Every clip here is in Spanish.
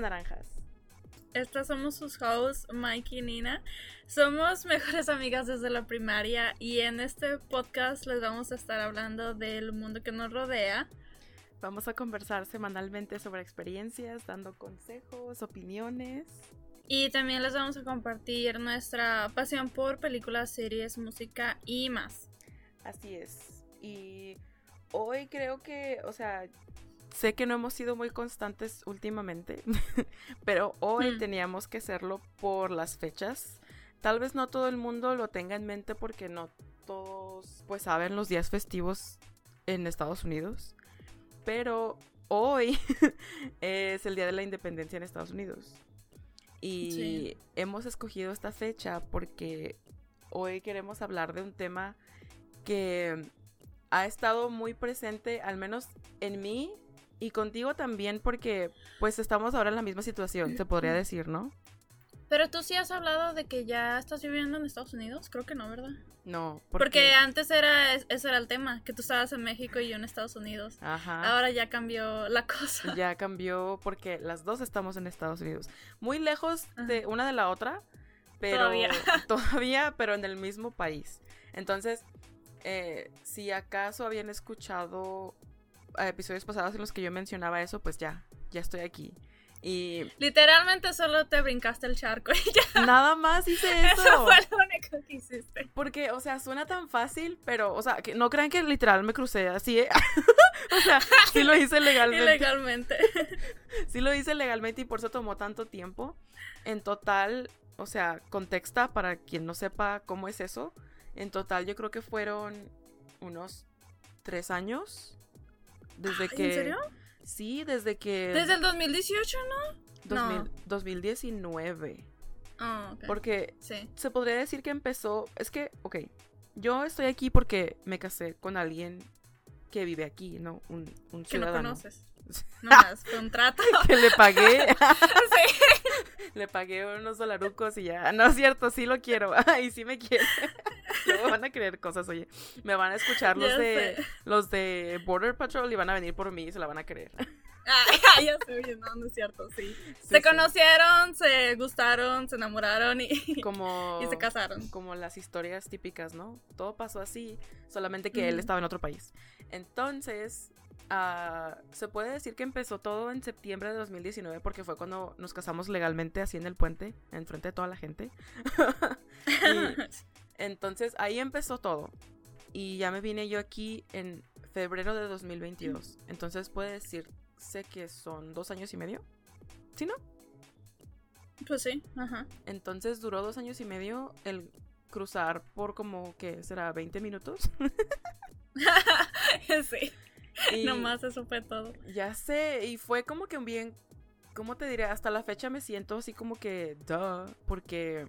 Naranjas. Estas somos sus hosts, Mike y Nina. Somos mejores amigas desde la primaria y en este podcast les vamos a estar hablando del mundo que nos rodea. Vamos a conversar semanalmente sobre experiencias, dando consejos, opiniones. Y también les vamos a compartir nuestra pasión por películas, series, música y más. Así es. Y hoy creo que, o sea, sé que no hemos sido muy constantes últimamente, pero hoy Hmm. teníamos que hacerlo por las fechas. Tal vez no todo el mundo lo tenga en mente porque no todos pues saben los días festivos en Estados Unidos, pero hoy es el día de la independencia en Estados Unidos. Y Sí. hemos escogido esta fecha porque hoy queremos hablar de un tema que ha estado muy presente, al menos en mí y contigo también, porque pues estamos ahora en la misma situación, se podría decir, ¿no? Pero tú sí has hablado de que ya estás viviendo en Estados Unidos, creo que no, ¿verdad? No, Porque, antes era ese era el tema, que tú estabas en México y yo en Estados Unidos. Ajá. Ahora ya cambió la cosa. ya cambió porque las dos estamos en Estados Unidos. Muy lejos Ajá. de una de la otra, pero Todavía. todavía, pero en el mismo país. Entonces, eh, si acaso habían escuchado episodios pasados en los que yo mencionaba eso, pues ya, ya estoy aquí. Y Literalmente solo te brincaste el charco y ya. nada más hice eso. Eso fue lo único que hiciste. Porque, o sea, suena tan fácil, pero, o sea, que no crean que literal me crucé así. ¿eh? o sea, sí lo hice legalmente. Ilegalmente. Sí lo hice legalmente y por eso tomó tanto tiempo. En total, o sea, contexta para quien no sepa cómo es eso. En total yo creo que fueron unos tres años. Desde Ay, que... ¿En serio? Sí, desde que... Desde el 2018, ¿no? 2000 no. 2019. Ah, ok. Porque Sí. se podría decir que empezó... Es que, ok, yo estoy aquí porque me casé con alguien que vive aquí, ¿no? Un, un Que no conoces. No más, contrato. que le pagué sí. Le pagué unos dolarucos y ya. No es cierto, sí lo quiero. y sí me quiere. Luego van a creer cosas, oye. Me van a escuchar los Ya de sé. los de Border Patrol y van a venir por mí y se la van a creer. Ah, ya sé, oye, no, no es cierto, sí. Sí, se sí. conocieron, se gustaron, se enamoraron y, Como, y se casaron. como las historias típicas, ¿no? Todo pasó así, solamente que él estaba en otro país. Entonces, ah, se puede decir que empezó todo en septiembre de 2019 porque fue cuando nos casamos legalmente así en el puente, enfrente de toda la gente. Y entonces ahí empezó todo. Y ya me vine yo aquí en febrero de 2022. Entonces puede decirse que son dos años y medio. ¿Sí, no? Pues sí, ajá. Entonces duró dos años y medio el cruzar por como que será 20 minutos. sí, Y nomás eso fue todo. Ya sé, y fue como que un bien, ¿cómo te diré? Hasta la fecha me siento así como que, duh, porque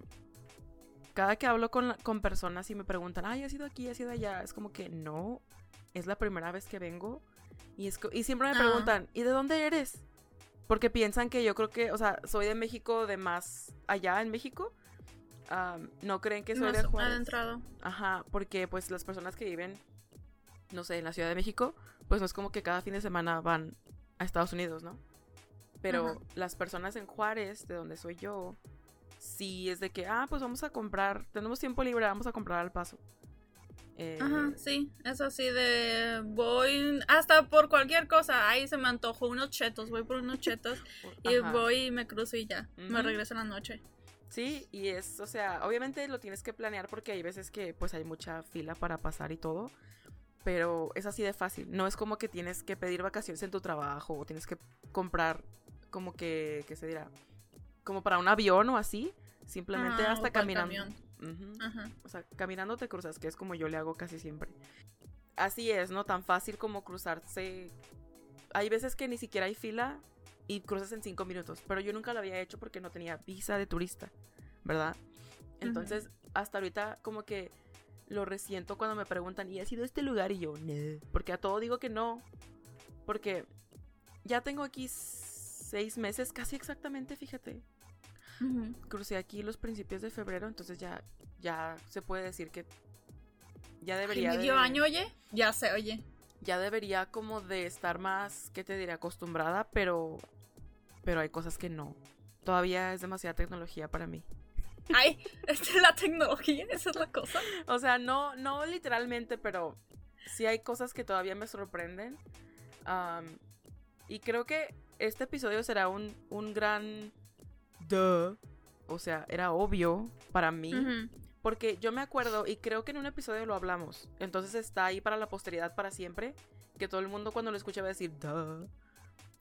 cada que hablo con, con personas y me preguntan, ay, ¿has ido aquí, has ido allá? Es como que no, es la primera vez que vengo. Y, es, y siempre me Ah. preguntan, ¿y de dónde eres? Porque piensan que yo creo que, o sea, soy de México, de más allá en México. Am, no creen que soy de Más Juárez. adentrado. Ajá, porque pues las personas que viven, no sé, en la Ciudad de México, pues no es como que cada fin de semana van a Estados Unidos, ¿no? Pero Ajá. las personas en Juárez, de donde soy yo, sí es de que, ah, pues vamos a comprar, tenemos tiempo libre, vamos a comprar al paso. Eh, Ajá, sí, es así de voy hasta por cualquier cosa, ahí se me antojó unos chetos, voy por unos chetos y ajá. voy y me cruzo y ya, me regreso en la noche. Sí, y es, o sea, obviamente lo tienes que planear porque hay veces que pues hay mucha fila para pasar y todo, pero es así de fácil. No es como que tienes que pedir vacaciones en tu trabajo o tienes que comprar como que, ¿qué se dirá? Como para un avión o así. Simplemente Ajá, hasta caminando. Ajá. O sea, caminando te cruzas, que es como yo le hago casi siempre. Así es, ¿no? Tan fácil como cruzarse. Hay veces que ni siquiera hay fila y cruzas en cinco minutos, pero yo nunca lo había hecho porque no tenía visa de turista, ¿verdad? Entonces, hasta ahorita como que lo resiento cuando me preguntan, ¿y has ido a este lugar? Y yo, no, porque a todo digo que no, porque ya tengo aquí seis meses, casi exactamente, fíjate. Crucé aquí los principios de febrero, entonces ya, ya se puede decir que ya debería medio de- año, oye, ya se oye. ya debería como de estar más, ¿qué te diré? Acostumbrada, pero pero hay cosas que no. Todavía es demasiada tecnología para mí. Ay, esta es la tecnología, esa es la cosa. O sea, no, no literalmente, pero sí hay cosas que todavía me sorprenden. Y creo que este episodio será un, un gran... Duh. O sea, era obvio para mí. Porque yo me acuerdo, y creo que en un episodio lo hablamos. Entonces está ahí para la posteridad para siempre. Que todo el mundo cuando lo escuche va a decir, duh.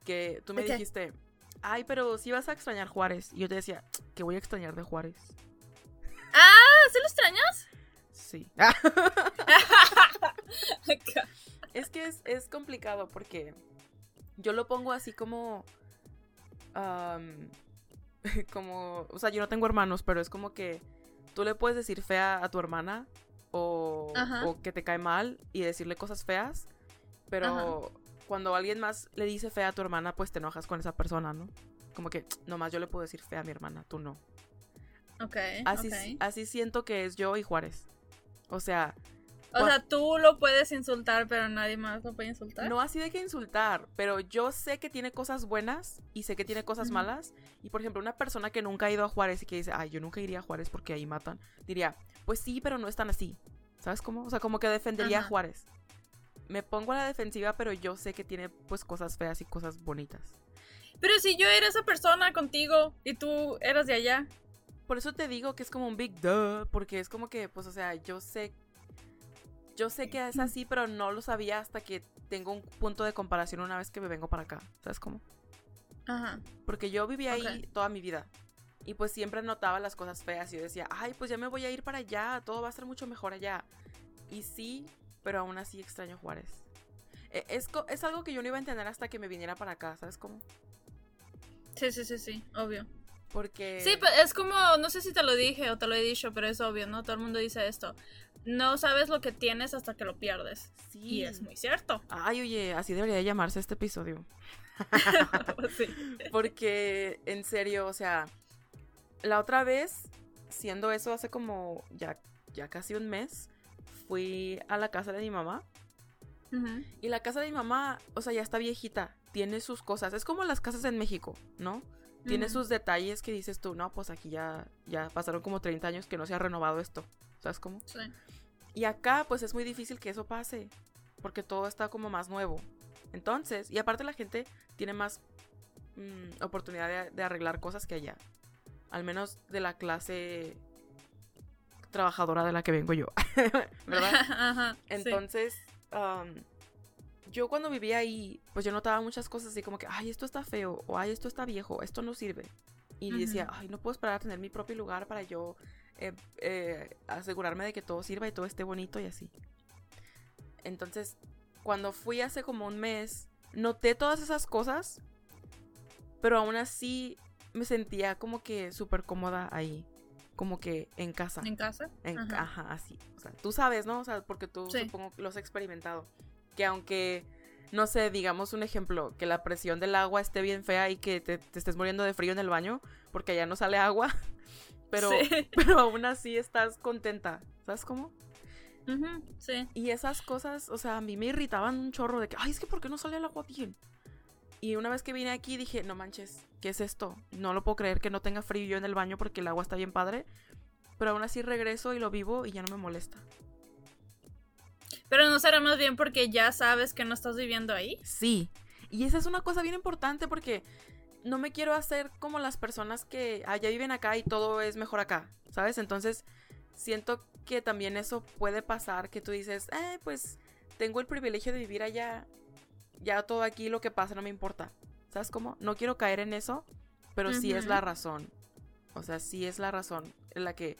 Que tú me dijiste, ay, pero si vas a extrañar Juárez. Y yo te decía, que voy a extrañar de Juárez. Ah, ¿sí lo extrañas? Sí. es que es, es complicado porque yo lo pongo así como. como. O sea, yo no tengo hermanos, pero es como que tú le puedes decir fea a tu hermana o, o que te cae mal y decirle cosas feas, pero cuando alguien más le dice fea a tu hermana, pues te enojas con esa persona, ¿no? Como que nomás yo le puedo decir fea a mi hermana, tú no. Ok, Así, ok. así siento que es yo y Juárez. O sea, O sea, tú lo puedes insultar, pero nadie más lo puede insultar. No así de que insultar, pero yo sé que tiene cosas buenas y sé que tiene cosas Ujú. malas. Y por ejemplo, una persona que nunca ha ido a Juárez y que dice, ay, yo nunca iría a Juárez porque ahí matan, diría, pues sí, pero no es tan así. ¿Sabes cómo? O sea, como que defendería a Ajá. Juárez. Me pongo a la defensiva, pero yo sé que tiene pues cosas feas y cosas bonitas. Pero si yo era esa persona contigo y tú eras de allá. Por eso te digo que es como un big duh, porque es como que, pues, o sea, yo sé. Yo sé que es así, pero no lo sabía hasta que tengo un punto de comparación una vez que me vengo para acá. ¿Sabes cómo? Ajá. Porque yo viví ahí toda mi vida. Y pues siempre notaba las cosas feas y yo decía, ay, pues ya me voy a ir para allá, todo va a ser mucho mejor allá. Y sí, pero aún así extraño Juárez. E- Es, es algo que yo no iba a entender hasta que me viniera para acá, ¿sabes cómo? Sí, sí, sí, sí, obvio. Porque... Sí, pero es como, no sé si te lo dije o te lo he dicho, pero es obvio, ¿no? Todo el mundo dice esto. No sabes lo que tienes hasta que lo pierdes. sí. Y es muy cierto. Ay, oye, así debería de llamarse este episodio. Sí. Porque, en serio, o sea, la otra vez, siendo eso hace como ya, ya casi un mes, fui a la casa de mi mamá. Y la casa de mi mamá, o sea, ya está viejita. Tiene sus cosas. Es como las casas en México, ¿no? Tiene sus detalles que dices tú, no, pues aquí ya, ya pasaron como 30 años que no se ha renovado esto. ¿Sabes cómo? Sí. Y acá, pues es muy difícil que eso pase. Porque todo está como más nuevo. Entonces, y aparte la gente tiene más mm, oportunidad de, de arreglar cosas que allá. Al menos de la clase trabajadora de la que vengo yo. ¿Verdad? Ajá. sí. Entonces, yo cuando vivía ahí, pues yo notaba muchas cosas así como que, ay, esto está feo, o ay, esto está viejo, esto no sirve. Y decía, ay, no puedo esperar a tener mi propio lugar para yo eh, eh, asegurarme de que todo sirva y todo esté bonito y así. Entonces, cuando fui hace como un mes, noté todas esas cosas, pero aún así me sentía como que súper cómoda ahí, como que en casa. ¿En casa? En Ajá. caja, así. O sea, tú sabes, ¿no? O sea, porque tú Sí. supongo que lo has experimentado. Que aunque, no sé, digamos un ejemplo, que la presión del agua esté bien fea y que te, te estés muriendo de frío en el baño porque allá no sale agua, pero, Sí. pero aún así estás contenta. ¿Sabes cómo? Sí. Y esas cosas, o sea, a mí me irritaban un chorro de que, ay, es que ¿por qué no sale el agua bien? Y una vez que vine aquí dije, no manches, ¿qué es esto? No lo puedo creer que no tenga frío yo en el baño porque el agua está bien padre. Pero aún así regreso y lo vivo y ya no me molesta. Pero no será más bien porque ya sabes que no estás viviendo ahí. Sí. Y esa es una cosa bien importante porque no me quiero hacer como las personas que ah, ya viven acá y todo es mejor acá, ¿sabes? Entonces siento que también eso puede pasar, que tú dices, eh, pues tengo el privilegio de vivir allá, ya todo aquí lo que pasa no me importa, ¿sabes cómo? No quiero caer en eso, pero sí es la razón. O sea, sí es la razón en la que,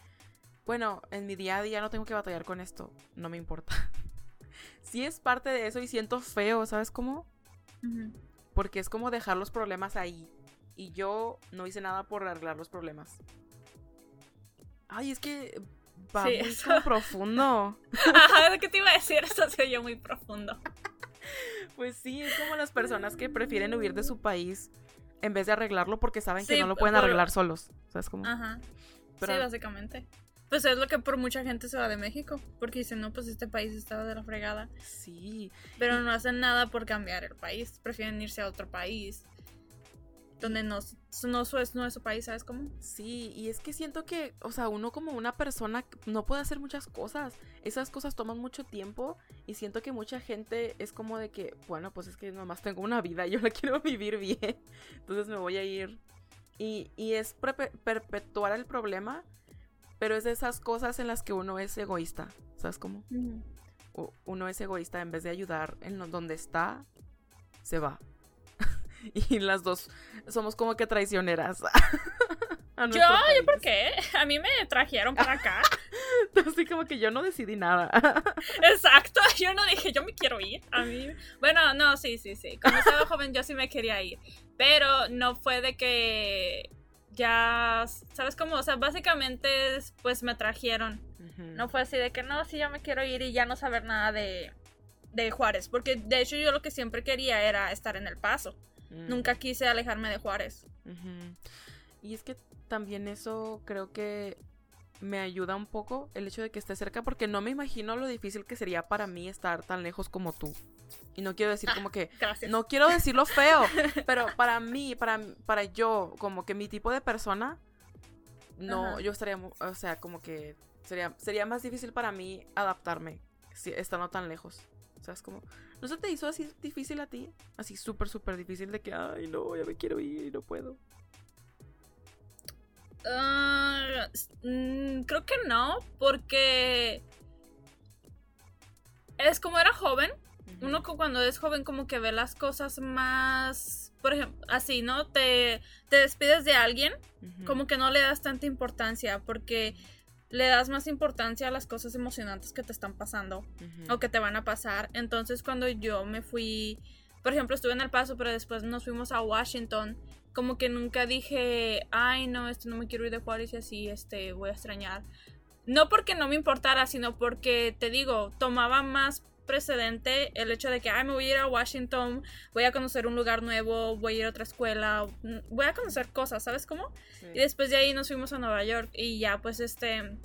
bueno, en mi día a día no tengo que batallar con esto, no me importa. sí es parte de eso y siento feo, ¿sabes cómo? Porque es como dejar los problemas ahí. Y yo no hice nada por arreglar los problemas. Ay, es que va Sí, muy eso. como profundo. Ajá, que te iba a decir, eso se oyó muy profundo. Pues sí, es como las personas que prefieren huir de su país en vez de arreglarlo porque saben que no lo pueden arreglar solos. ¿Sabes cómo? Ajá. Pero- Sí, básicamente. Pues es lo que por mucha gente se va de México. Porque dicen, no, pues este país estaba de la fregada. Sí. Pero no hacen nada por cambiar el país. Prefieren irse a otro país. donde no, no, es, no es su país, ¿sabes cómo? Sí, y es que siento que, o sea, uno como una persona no puede hacer muchas cosas. Esas cosas toman mucho tiempo y siento que mucha gente es como de que, bueno, pues es que nomás tengo una vida, yo la quiero vivir bien, entonces me voy a ir. Y, y es perpetuar el problema, pero es de esas cosas en las que uno es egoísta, ¿sabes cómo? Uno es egoísta en vez de ayudar en donde está, se va. y las dos somos como que traicioneras. yo, ¿yo por qué? A mí me trajeron para acá. Así como que yo no decidí nada. Exacto, yo no dije, yo me quiero ir. A mí. Bueno, no, sí, sí, sí. Cuando estaba joven yo sí me quería ir. Pero no fue de que ya, ¿sabes cómo? O sea, básicamente pues me trajeron. No fue así de que no, sí, yo me quiero ir y ya no saber nada de, de Juárez. Porque de hecho yo lo que siempre quería era estar en El Paso. Mm. Nunca quise alejarme de Juárez. Y es que también eso creo que me ayuda un poco el hecho de que esté cerca porque no me imagino lo difícil que sería para mí estar tan lejos como tú. Y no quiero decir como que no quiero decirlo feo, pero para mí, para para yo como que mi tipo de persona no yo estaría, o sea, como que sería sería más difícil para mí adaptarme si, estando tan lejos. ¿Sabes cómo? ¿No se te hizo así difícil a ti? Así súper, súper difícil de que, ay, no, ya me quiero ir y no puedo. Mm, creo que no, porque es como era joven. Uno cuando es joven como que ve las cosas más, por ejemplo, así, ¿no? Te, te despides de alguien, como que no le das tanta importancia, porque le das más importancia a las cosas emocionantes que te están pasando o que te van a pasar. Entonces cuando yo me fui, por ejemplo, estuve en El Paso, pero después nos fuimos a Washington, como que nunca dije, ay no, este no me quiero ir de Juárez y así, este, voy a extrañar. No porque no me importara, sino porque, te digo, tomaba más precedente el hecho de que, ay, me voy a ir a Washington, voy a conocer un lugar nuevo, voy a ir a otra escuela, mm, voy a conocer cosas, ¿sabes cómo? Y después de ahí nos fuimos a Nueva York y ya, pues este...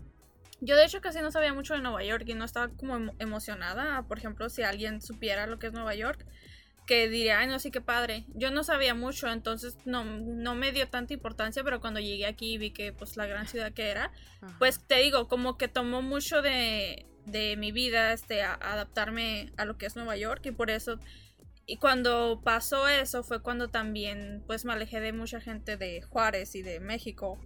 Yo de hecho casi no sabía mucho de Nueva York y no estaba como emocionada, por ejemplo, si alguien supiera lo que es Nueva York, que diría, ay, no, sí, qué padre. Yo no sabía mucho, entonces no, no me dio tanta importancia, pero cuando llegué aquí y vi que, pues, la gran ciudad que era, pues, te digo, como que tomó mucho de, de mi vida, este, adaptarme a lo que es Nueva York y por eso y cuando pasó eso fue cuando también pues me alejé de mucha gente de Juárez y de México.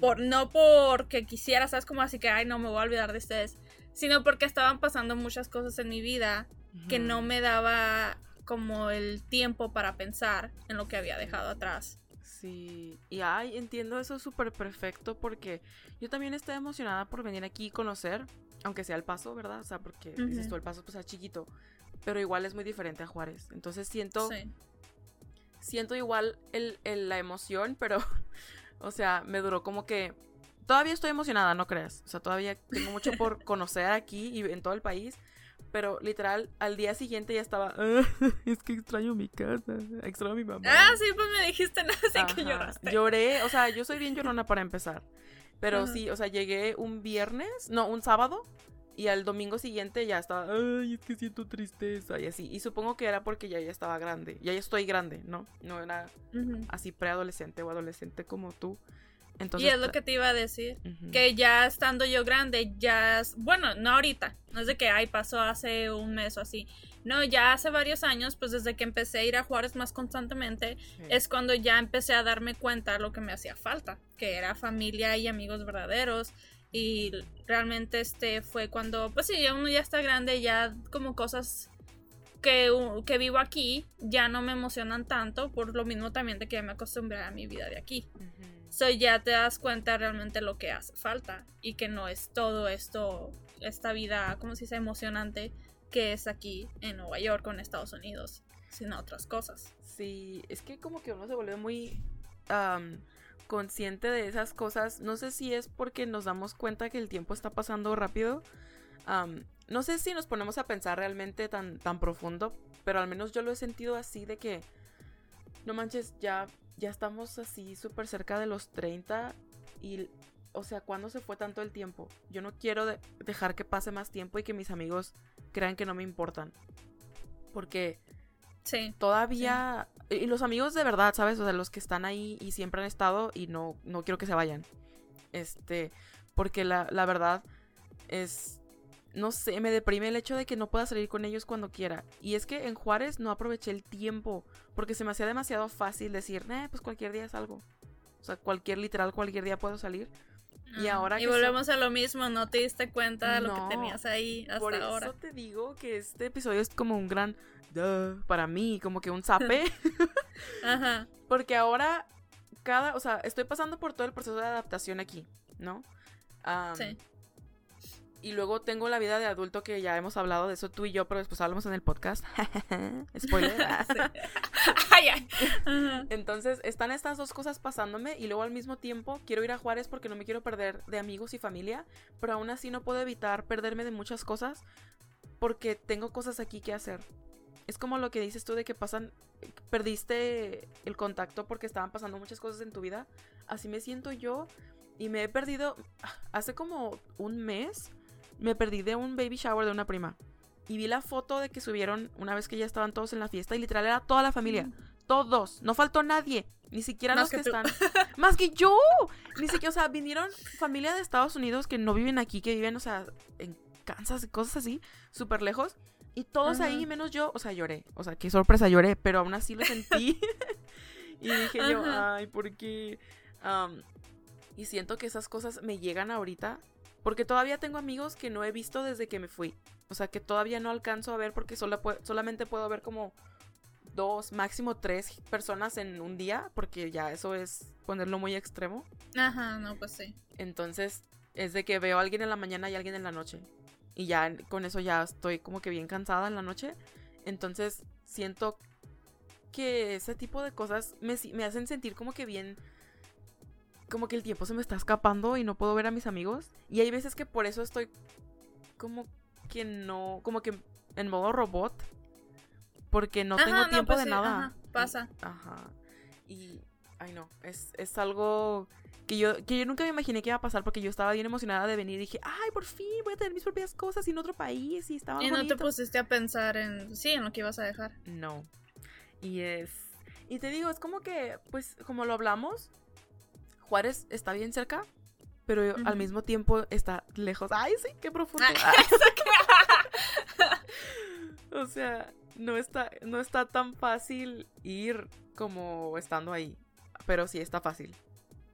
por, no porque quisiera, ¿sabes? Como así que, ay, no me voy a olvidar de ustedes. Sino porque estaban pasando muchas cosas en mi vida que no me daba como el tiempo para pensar en lo que había dejado atrás. Sí, y ay, entiendo eso súper perfecto porque yo también estoy emocionada por venir aquí y conocer aunque sea el paso, ¿verdad? O sea, porque dices tú, el paso pues es chiquito, pero igual es muy diferente a Juárez. Entonces siento, siento igual el, la emoción, pero, o sea, me duró como que, todavía estoy emocionada, no creas. O sea, todavía tengo mucho por conocer aquí y en todo el país. Pero literal, al día siguiente ya estaba. Ah, es que extraño mi casa. Extraño a mi mamá. Ah, sí, pues me dijiste nada, así que lloraste. Lloré, o sea, yo soy bien llorona para empezar. Pero sí, o sea, llegué un viernes, no, un sábado, y al domingo siguiente ya estaba, ay, es que siento tristeza y así. Y supongo que era porque ya, ya estaba grande, ya, ya estoy grande, ¿no? No era así preadolescente o adolescente como tú. Entonces, y es lo que te iba a decir, que ya estando yo grande, ya, bueno, no ahorita, no es de que, ay, pasó hace un mes o así, no, ya hace varios años, pues desde que empecé a ir a Juárez más constantemente, es cuando ya empecé a darme cuenta lo que me hacía falta, que era familia y amigos verdaderos. Y realmente este fue cuando, pues sí, uno ya está grande, ya como cosas que, que vivo aquí ya no me emocionan tanto, por lo mismo también de que ya me acostumbré a mi vida de aquí. So ya te das cuenta realmente lo que hace falta y que no es todo esto, esta vida, como se dice, emocionante que es aquí en Nueva York o en Estados Unidos, sino otras cosas. Sí, es que como que uno se vuelve muy consciente de esas cosas. No sé si es porque nos damos cuenta que el tiempo está pasando rápido. no sé si nos ponemos a pensar realmente tan, tan profundo, pero al menos yo lo he sentido así de que, no manches, ya, ya estamos así súper cerca de los 30 y, o sea, ¿cuándo se fue tanto el tiempo? Yo no quiero dejar que pase más tiempo y que mis amigos crean que no me importan. Porque Sí. Todavía. Y los amigos de verdad, ¿sabes? O sea, los que están ahí y siempre han estado y no, no quiero que se vayan. Este. Porque la, la verdad es. No sé, me deprime el hecho de que no pueda salir con ellos cuando quiera. Y es que en Juárez no aproveché el tiempo. Porque se me hacía demasiado fácil decir, eh, pues cualquier día salgo. O sea, cualquier, literal, cualquier día puedo salir. Y ahora Y volvemos a lo mismo, no te diste cuenta de lo que tenías ahí hasta Por ahora. eso te digo que este episodio es como un gran duh para mí, como que un zape. Ajá. porque ahora, cada, o sea, estoy pasando por todo el proceso de adaptación aquí, ¿no? Sí. Y luego tengo la vida de adulto que ya hemos hablado de eso tú y yo, pero después hablamos en el podcast. Spoiler. Entonces, están estas dos cosas pasándome y luego al mismo tiempo quiero ir a Juárez porque no me quiero perder de amigos y familia, pero aún así no puedo evitar perderme de muchas cosas porque tengo cosas aquí que hacer. Es como lo que dices tú de que pasan, perdiste el contacto porque estaban pasando muchas cosas en tu vida. Así me siento yo y me he perdido, hace como un mes, me perdí de un baby shower de una prima. Y vi la foto de que subieron una vez que ya estaban todos en la fiesta y literal era toda la familia. Todos. No faltó nadie. Ni siquiera Más los que, que están. Más que yo. Ni siquiera, o sea, vinieron familia de Estados Unidos que no viven aquí, que viven, o sea, en Kansas y cosas así, súper lejos. Y todos Ajá. ahí, menos yo, o sea, lloré. O sea, qué sorpresa lloré, pero aún así lo sentí. y dije yo, Ajá. ay, ¿por qué? Y siento que esas cosas me llegan ahorita. Porque todavía tengo amigos que no he visto desde que me fui. O sea, que todavía no alcanzo a ver porque sola solamente puedo ver como dos, máximo tres personas en un día. Porque ya eso es ponerlo muy extremo. Ajá, no, pues sí. Entonces, es de que veo a alguien en la mañana y a alguien en la noche. Y ya con eso ya estoy como que bien cansada en la noche. Entonces, siento que ese tipo de cosas me hacen sentir como que bien. Como que el tiempo se me está escapando y no puedo ver a mis amigos. Y hay veces que por eso estoy como que no. Como que en modo robot. Porque no Ajá, tengo no, tiempo pues de sí, nada. ajá, pasa. Ajá. Y. Ay, no. Es, es algo que yo, que yo nunca me imaginé que iba a pasar porque yo estaba bien emocionada de venir y dije, ay, por fin voy a tener mis propias cosas y en otro país y estaba Y no te pusiste a pensar en, sí, en lo que ibas a dejar. No. Y es. Y te digo, es como que, pues, como lo hablamos, Juárez está bien cerca, pero al mismo tiempo está lejos. Ay, sí, qué profundo. o sea, no está, no está tan fácil ir como estando ahí. Pero sí está fácil.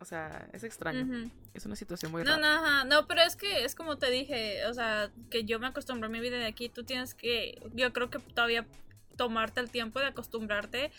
O sea, es extraño. Es una situación muy No, rara. no, ajá. no, pero es que es como te dije, o sea, que yo me acostumbré a mi vida de aquí, tú tienes que, yo creo que todavía tomarte el tiempo de acostumbrarte,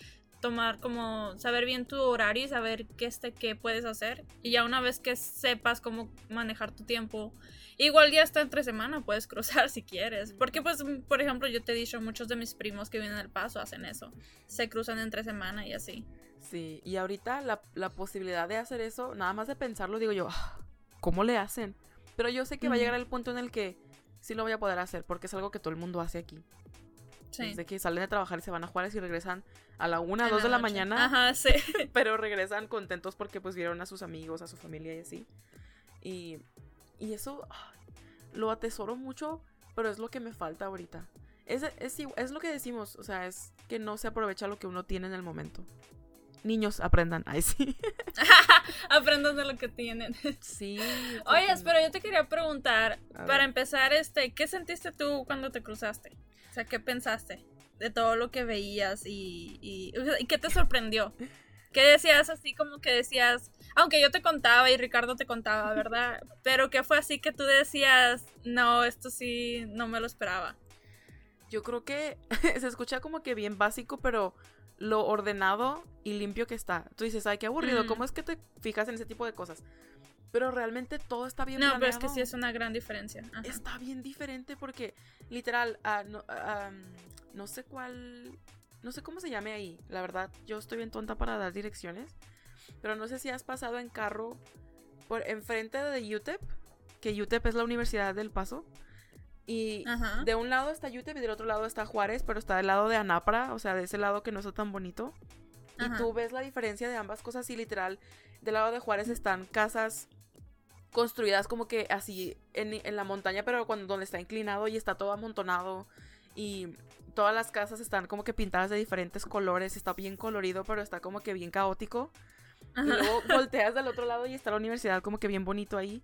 tomar como, saber bien tu horario y saber qué, este, qué puedes hacer. Y ya una vez que sepas cómo manejar tu tiempo, igual ya está entre semana, puedes cruzar si quieres. Porque pues, por ejemplo, yo te he dicho, muchos de mis primos que vienen al paso hacen eso, se cruzan entre semana y así. Sí, y ahorita la, la posibilidad de hacer eso, nada más de pensarlo, digo yo, "Ah, ¿cómo le hacen? Pero yo sé que va a llegar el punto en el que sí lo voy a poder hacer, porque es algo que todo el mundo hace aquí. Sí. Desde que salen de trabajar y se van a Juárez y regresan a la una, En dos de la noche. mañana, Ajá, sí. pero regresan contentos porque pues vieron a sus amigos, a su familia y así. Y, y eso lo atesoro mucho, pero es lo que me falta ahorita. Es, es, es lo que decimos, o sea, es que no se aprovecha lo que uno tiene en el momento. Niños, aprendan. Ay, sí. Aprendan de lo que tienen. Sí. Oye, pero yo te quería preguntar, A para empezar, este, ¿qué sentiste tú cuando te cruzaste? O sea, ¿qué pensaste de todo lo que veías y, y, o sea, ¿y qué te sorprendió? ¿Qué decías así como que decías, aunque yo te contaba y Ricardo te contaba, ¿verdad? Pero que fue así que tú decías, no, esto sí, no me lo esperaba. Yo creo que se escucha como que bien básico, pero lo ordenado y limpio que está. Tú dices, ay, qué aburrido, Mm. ¿cómo es que te fijas en ese tipo de cosas? Pero realmente todo está bien No, pero es que sí es una gran diferencia. Ajá. Está bien diferente porque, literal, ah, no, um, no sé cuál. No sé cómo se llame ahí. La verdad, yo estoy bien tonta para dar direcciones. Pero no sé si has pasado en carro por enfrente de UTEP. Que UTEP es la Universidad del Paso. Y Ajá. de un lado está UTEP y del otro lado está Juárez, pero está del lado de Anapra, o sea, de ese lado que no está tan bonito. Y tú ves la diferencia de ambas cosas y literal, del lado de Juárez están casas construidas como que así en, en la montaña, pero cuando donde está inclinado y está todo amontonado. y todas las casas están como que pintadas de diferentes colores, está bien colorido, pero está como que bien caótico. Y luego volteas del otro lado y está la universidad como que bien bonito ahí.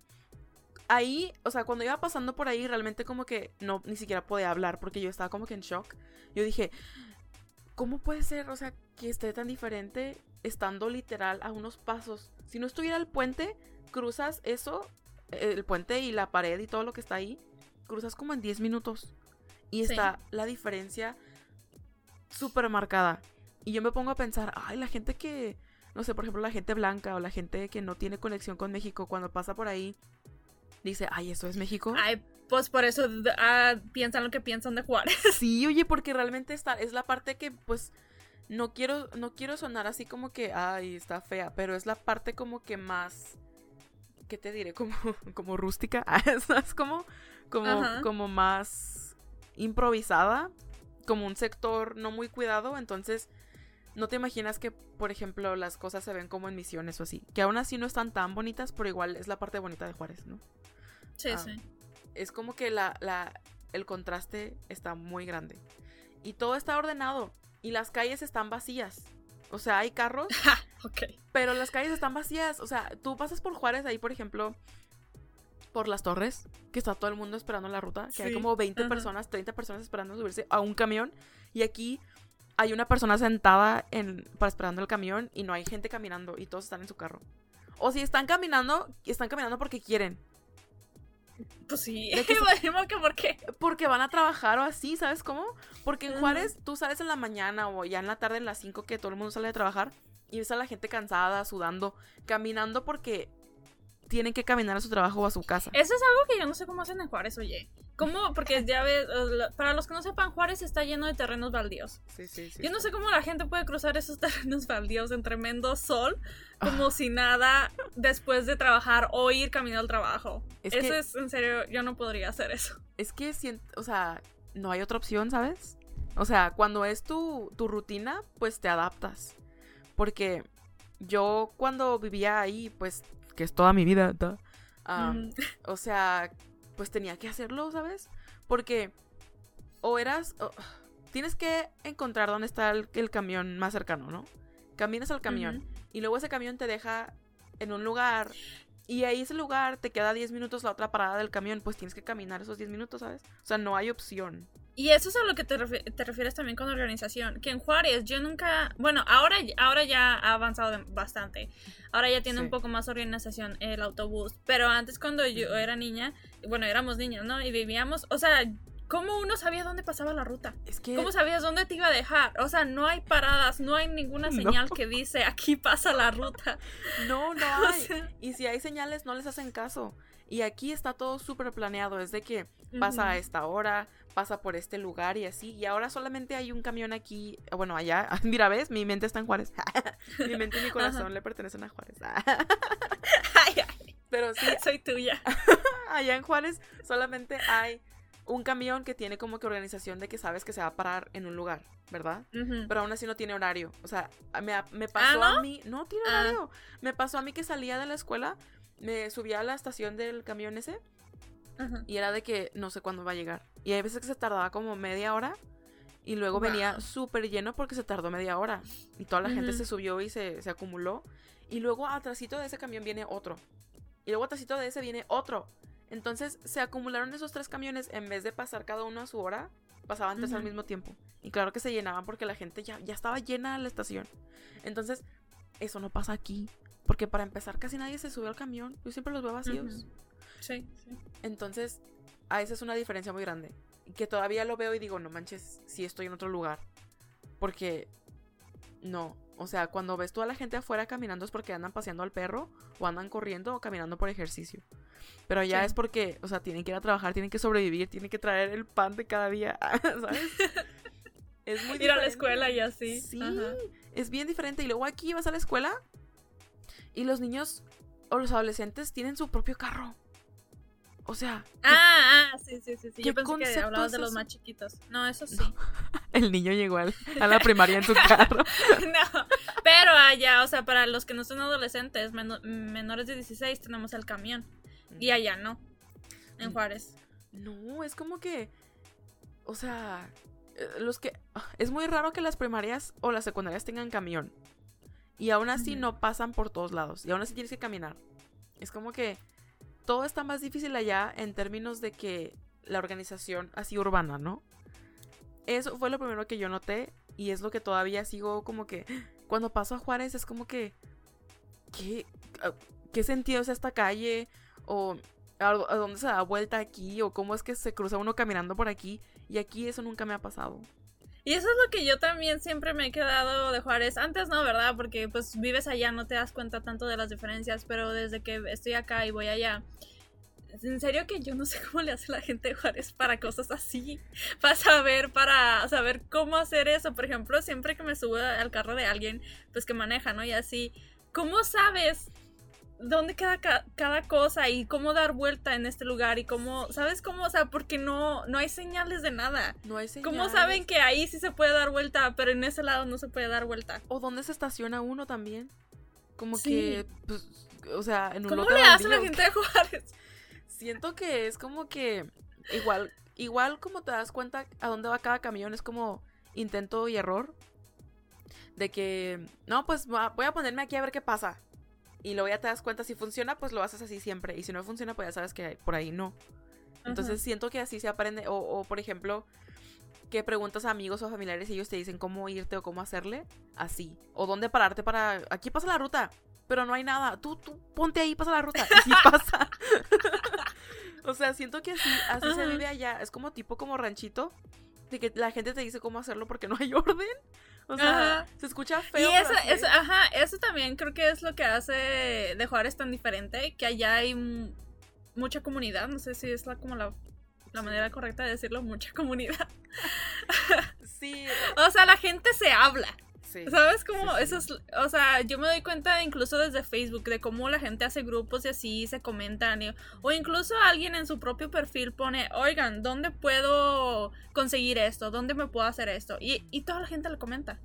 Ahí, o sea, cuando iba pasando por ahí, realmente como que no, ni siquiera podía hablar porque yo estaba como que en shock. Yo dije, ¿cómo puede ser, o sea, que esté tan diferente estando literal a unos pasos? Si no estuviera el puente, cruzas eso, el puente y la pared y todo lo que está ahí, cruzas como en 10 minutos. Y está la diferencia súper marcada. Y yo me pongo a pensar, ay, la gente que, no sé, por ejemplo, la gente blanca o la gente que no tiene conexión con México, cuando pasa por ahí, dice, ay, ¿eso es México? Ay, pues por eso ah, piensan lo que piensan de Juárez. Sí, oye, porque realmente está, es la parte que, pues, no quiero, no quiero sonar así como que, ay, está fea, pero es la parte como que más, ¿qué te diré? Como, como rústica, es como, como, como más improvisada, como un sector no muy cuidado, entonces no te imaginas que, por ejemplo, las cosas se ven como en misiones o así, que aún así no están tan bonitas, pero igual es la parte bonita de Juárez, ¿no? Sí, ah, sí. Es como que la, la, el contraste está muy grande. Y todo está ordenado. Y las calles están vacías. O sea, hay carros. ok. Pero las calles están vacías. O sea, tú pasas por Juárez ahí, por ejemplo, por las torres, que está todo el mundo esperando la ruta, que hay como 20 personas, 30 personas esperando subirse a un camión y aquí hay una persona sentada en, para esperando el camión y no hay gente caminando y todos están en su carro. O si están caminando, están caminando porque quieren. Pues sí, que por qué. Porque van a trabajar o así, ¿sabes cómo? Porque en Juárez tú sales en la mañana o ya en la tarde en las 5 que todo el mundo sale a trabajar y ves a la gente cansada, sudando, caminando porque tienen que caminar a su trabajo o a su casa. Eso es algo que yo no sé cómo hacen en Juárez, oye. ¿Cómo? Porque ya ves, para los que no sepan, Juárez está lleno de terrenos baldíos. Sí, sí, sí. Yo no sé cómo la gente puede cruzar esos terrenos baldíos en tremendo sol, como si nada, después de trabajar o ir caminando al trabajo. eso es, en serio, yo no podría hacer eso. Es que, o sea, no hay otra opción, ¿sabes? O sea, cuando es tu, tu rutina, pues te adaptas. Porque yo cuando vivía ahí, pues que es toda mi vida, o sea, pues tenía que hacerlo, ¿sabes? Porque o eras, tienes que encontrar dónde está el, camión más cercano, ¿no? Caminas al camión y luego ese camión te deja en un lugar y ahí ese lugar te queda 10 minutos la otra parada del camión, pues tienes que caminar esos 10 minutos, ¿sabes? O sea, no hay opción. Y eso es a lo que te, refieres también con organización. Que en Juárez yo nunca, bueno, ahora, ahora ya ha avanzado bastante. Ahora ya tiene un poco más organización el autobús. Pero antes cuando yo era niña, bueno, éramos niños, ¿no? Y vivíamos, o sea, ¿cómo uno sabía dónde pasaba la ruta? Es que... ¿Cómo sabías dónde te iba a dejar? O sea, no hay paradas, no hay ninguna señal que dice aquí pasa la ruta. No, no hay. Y si hay señales, no les hacen caso. Y aquí está todo súper planeado. Es de que pasa a esta hora, pasa por este lugar y así. Y ahora solamente hay un camión aquí, bueno, allá. Mira, ¿ves? Mi mente está en Juárez. mi mente y mi corazón le pertenecen a Juárez. Pero sí. Soy tuya. allá en Juárez solamente hay un camión que tiene como que organización de que sabes que se va a parar en un lugar, ¿verdad? Pero aún así no tiene horario. O sea, me, me pasó ¿Ah, a mí. No tiene ah. horario. Me pasó a mí que salía de la escuela, me subía a la estación del camión ese y era de que no sé cuándo va a llegar. Y hay veces que se tardaba como media hora. Y luego venía súper lleno porque se tardó media hora. Y toda la gente se subió y se, acumuló. Y luego atrásito de ese camión viene otro. Y luego atrásito de ese viene otro. Entonces se acumularon esos tres camiones. En vez de pasar cada uno a su hora, pasaban tres al mismo tiempo. Y claro que se llenaban porque la gente ya, ya estaba llena la estación. Entonces, eso no pasa aquí. Porque para empezar, casi nadie se subió al camión. Yo siempre los veo vacíos. Sí, sí. Entonces, a esa es una diferencia muy grande. Que todavía lo veo y digo, no manches, si estoy en otro lugar. Porque, no. O sea, cuando ves tú a la gente afuera caminando es porque andan paseando al perro, o andan corriendo, o caminando por ejercicio. Pero ya es porque, o sea, tienen que ir a trabajar, tienen que sobrevivir, tienen que traer el pan de cada día, ¿sabes? es muy Ir a la escuela y así. Sí, es bien diferente. Y luego aquí vas a la escuela y los niños o los adolescentes tienen su propio carro. O sea. Ah, ah, sí, sí, sí. Yo pensé que hablabas de los más chiquitos. No, eso sí. El niño llegó a la primaria en su carro. no, pero allá, o sea, para los que no son adolescentes, menores de 16, tenemos el camión. Y allá no. En mm. Juárez. No, es como que. o sea, eh, los que... Es muy raro que las primarias o las secundarias tengan camión. Y aún así no pasan por todos lados. Y aún así tienes que caminar. Es como que todo está más difícil allá en términos de que la organización así urbana, ¿no? Eso fue lo primero que yo noté y es lo que todavía sigo como que cuando paso a Juárez es como que ¿qué, ah, qué sentido es esta calle? O ¿a, dónde se da vuelta aquí? O cómo es que se cruza uno caminando por aquí y aquí eso nunca me ha pasado. Y eso es lo que yo también siempre me he quedado de Juárez. Antes no, ¿verdad? Porque pues vives allá, no te das cuenta tanto de las diferencias, pero desde que estoy acá y voy allá, en serio que yo no sé cómo le hace la gente de Juárez para cosas así, para saber, para saber cómo hacer eso. Por ejemplo, siempre que me subo al carro de alguien, pues que maneja, ¿no? Y así, ¿cómo sabes dónde queda cada cosa y cómo dar vuelta en este lugar y cómo, ¿sabes cómo? O sea, porque no, no hay señales de nada. No hay señales. ¿Cómo saben que ahí sí se puede dar vuelta, pero en ese lado no se puede dar vuelta? O dónde se estaciona uno también. Como que, pues, o sea, en un ¿Cómo le hace la gente de Juárez? Siento que es como que igual, igual como te das cuenta a dónde va cada camión, es como intento y error. De que, no, pues voy a ponerme aquí a ver qué pasa. Y luego ya te das cuenta, si funciona, pues lo haces así siempre. Y si no funciona, pues ya sabes que por ahí no. Entonces siento que así se aprende. O, por ejemplo, que preguntas a amigos o familiares y ellos te dicen cómo irte o cómo hacerle. Así. O dónde pararte para... Aquí pasa la ruta, pero no hay nada. Tú, tú ponte ahí, pasa la ruta. Y sí pasa. o sea, siento que así, así se vive allá. Es como tipo como ranchito. De que la gente te dice cómo hacerlo porque no hay orden. O sea, se escucha feo. Y eso, ajá, eso también creo que es lo que hace de Juárez tan diferente, que allá hay mucha comunidad, no sé si es la, como la, la manera correcta de decirlo, mucha comunidad. sí. o sea, la gente se habla. ¿Sabes cómo? Eso es, o sea, yo me doy cuenta incluso desde Facebook de cómo la gente hace grupos y así se comentan. o incluso alguien en su propio perfil pone, oigan, ¿dónde puedo conseguir esto? ¿Dónde me puedo hacer esto? Y, y toda la gente lo comenta.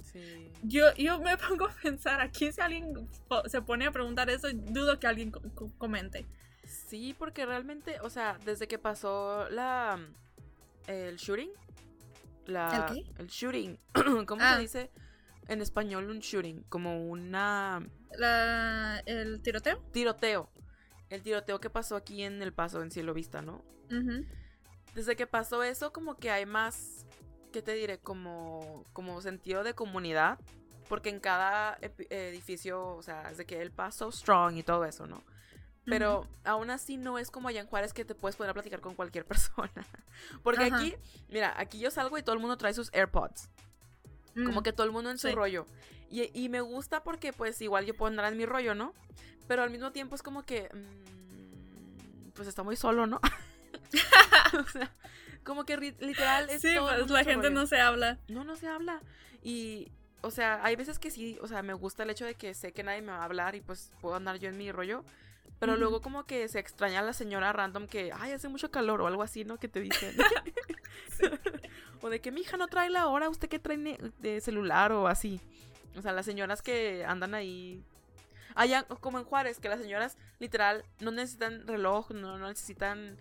Yo, yo me pongo a pensar, aquí si alguien se pone a preguntar eso, dudo que alguien comente. Sí, porque realmente, o sea, desde que pasó la el shooting, la, ¿El, el shooting, ¿cómo se ah. dice? En español un shooting, como una... La, ¿El tiroteo? Tiroteo. El tiroteo que pasó aquí en El Paso, en Cielo Vista, ¿no? Desde que pasó eso, como que hay más, ¿qué te diré? Como, como sentido de comunidad. Porque en cada edificio, o sea, es de que El Paso strong y todo eso, ¿no? Pero aún así no es como allá en Juárez que te puedes poner a platicar con cualquier persona. Porque aquí, mira, aquí yo salgo y todo el mundo trae sus AirPods. Como mm, que todo el mundo en su rollo. Y, me gusta porque pues igual yo puedo andar en mi rollo, ¿no? Pero al mismo tiempo es como que... Mm, pues está muy solo, ¿no? o sea, como que literal es sí, pues la gente no se habla. No, no se habla. Y, o sea, hay veces que sí, o sea, me gusta el hecho de que sé que nadie me va a hablar y pues puedo andar yo en mi rollo. Pero luego como que se extraña a la señora random que, ay, hace mucho calor o algo así, ¿no? Que te dicen. o de que mi hija no trae la hora, usted que trae de celular o así. O sea, las señoras que andan ahí. Allá, como en Juárez, que las señoras literal no necesitan reloj, no, necesitan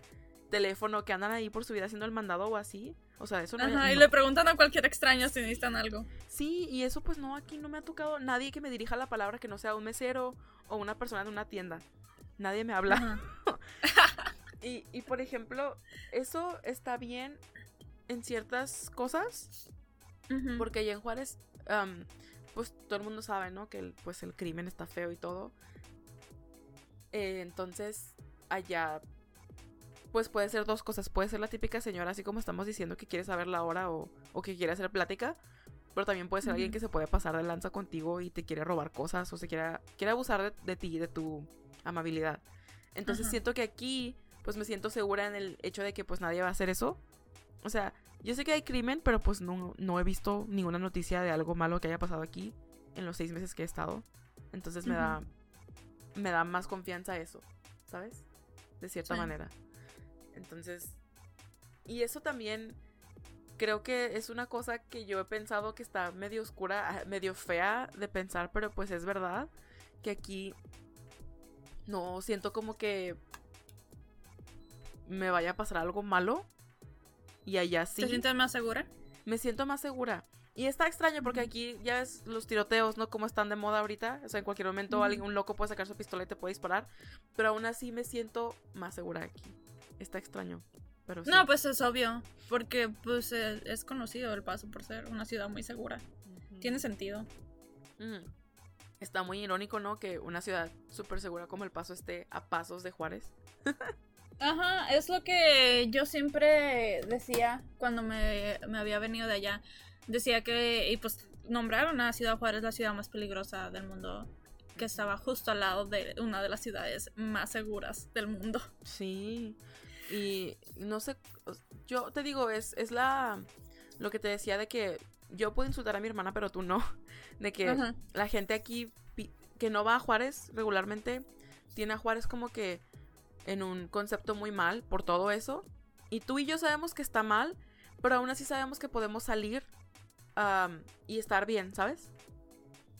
teléfono, que andan ahí por su vida haciendo el mandado o así. O sea, eso no. Ajá, y le preguntan a cualquier extraño si necesitan algo. Sí, y eso pues no, aquí no me ha tocado nadie que me dirija la palabra que no sea un mesero o una persona de una tienda nadie me habla. y, y, por ejemplo, eso está bien en ciertas cosas, porque allá en Juárez, pues todo el mundo sabe, ¿no? Que el, pues el crimen está feo y todo. Eh, entonces, allá, pues puede ser dos cosas. Puede ser la típica señora, así como estamos diciendo, que quiere saber la hora o, o que quiere hacer plática. Pero también puede ser alguien que se puede pasar de lanza contigo y te quiere robar cosas o se quiere, quiere abusar de, de ti, de tu amabilidad. Entonces siento que aquí, pues me siento segura en el hecho de que pues nadie va a hacer eso. O sea, yo sé que hay crimen, pero pues no, no he visto ninguna noticia de algo malo que haya pasado aquí en los seis meses que he estado. Entonces me da me da más confianza eso, ¿sabes? De cierta manera. Entonces, y eso también creo que es una cosa que yo he pensado que está medio oscura, ah, medio fea de pensar, pero pues es verdad que aquí no siento como que me vaya a pasar algo malo. Y allá sí. ¿Te sientes más segura? Me siento más segura. Y está extraño porque aquí ya ves los tiroteos, ¿no? Como están de moda ahorita. O sea, en cualquier momento alguien, un loco puede sacar su pistola y te puede disparar. Pero aún así me siento más segura aquí. Está extraño. Pero sí. No, pues es obvio. Porque pues eh, es conocido el paso por ser una ciudad muy segura. Tiene sentido. Mm. Está muy irónico, ¿no? Que una ciudad súper segura como El Paso esté a pasos de Juárez. Ajá, es lo que yo siempre decía cuando me, me había venido de allá. Decía que, y pues nombraron a Ciudad Juárez la ciudad más peligrosa del mundo, que estaba justo al lado de una de las ciudades más seguras del mundo. Sí, y no sé, yo te digo, es, es la, lo que te decía de que yo puedo insultar a mi hermana, pero tú no, de que la gente aquí que no va a Juárez regularmente, tiene a Juárez como que en un concepto muy mal por todo eso. Y tú y yo sabemos que está mal, pero aún así sabemos que podemos salir y estar bien, ¿sabes?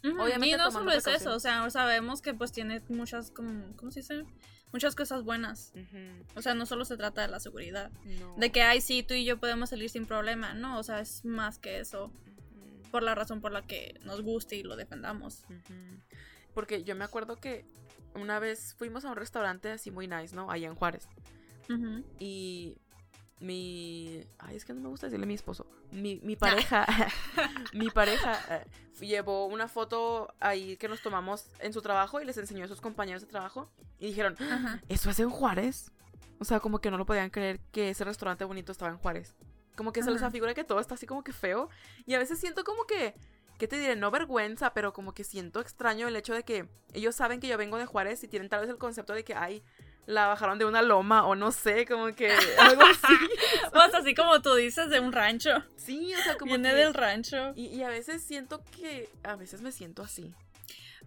Obviamente. Y no solo es eso, o sea, sabemos que pues tiene muchas, como, ¿cómo se dice? Muchas cosas buenas. O sea, no solo se trata de la seguridad. De que, ay, sí, tú y yo podemos salir sin problema. No, o sea, es más que eso. Por la razón por la que nos guste y lo defendamos. Porque yo me acuerdo que una vez fuimos a un restaurante así muy nice, ¿no? Allá en Juárez. Y mi. Ay, es que no me gusta decirle a mi esposo. Mi, mi pareja. mi pareja eh, llevó una foto ahí que nos tomamos en su trabajo y les enseñó a sus compañeros de trabajo. Y dijeron: ¿Eso es en Juárez? O sea, como que no lo podían creer que ese restaurante bonito estaba en Juárez. Como que se les afigura que todo está así como que feo. Y a veces siento como que. ¿Qué te diré? No vergüenza, pero como que siento extraño el hecho de que ellos saben que yo vengo de Juárez y tienen tal vez el concepto de que, hay la bajaron de una loma o no sé, como que algo así. pues así como tú dices, de un rancho. Sí, o sea, como Viene del rancho. Y, y, a veces siento que, a veces me siento así.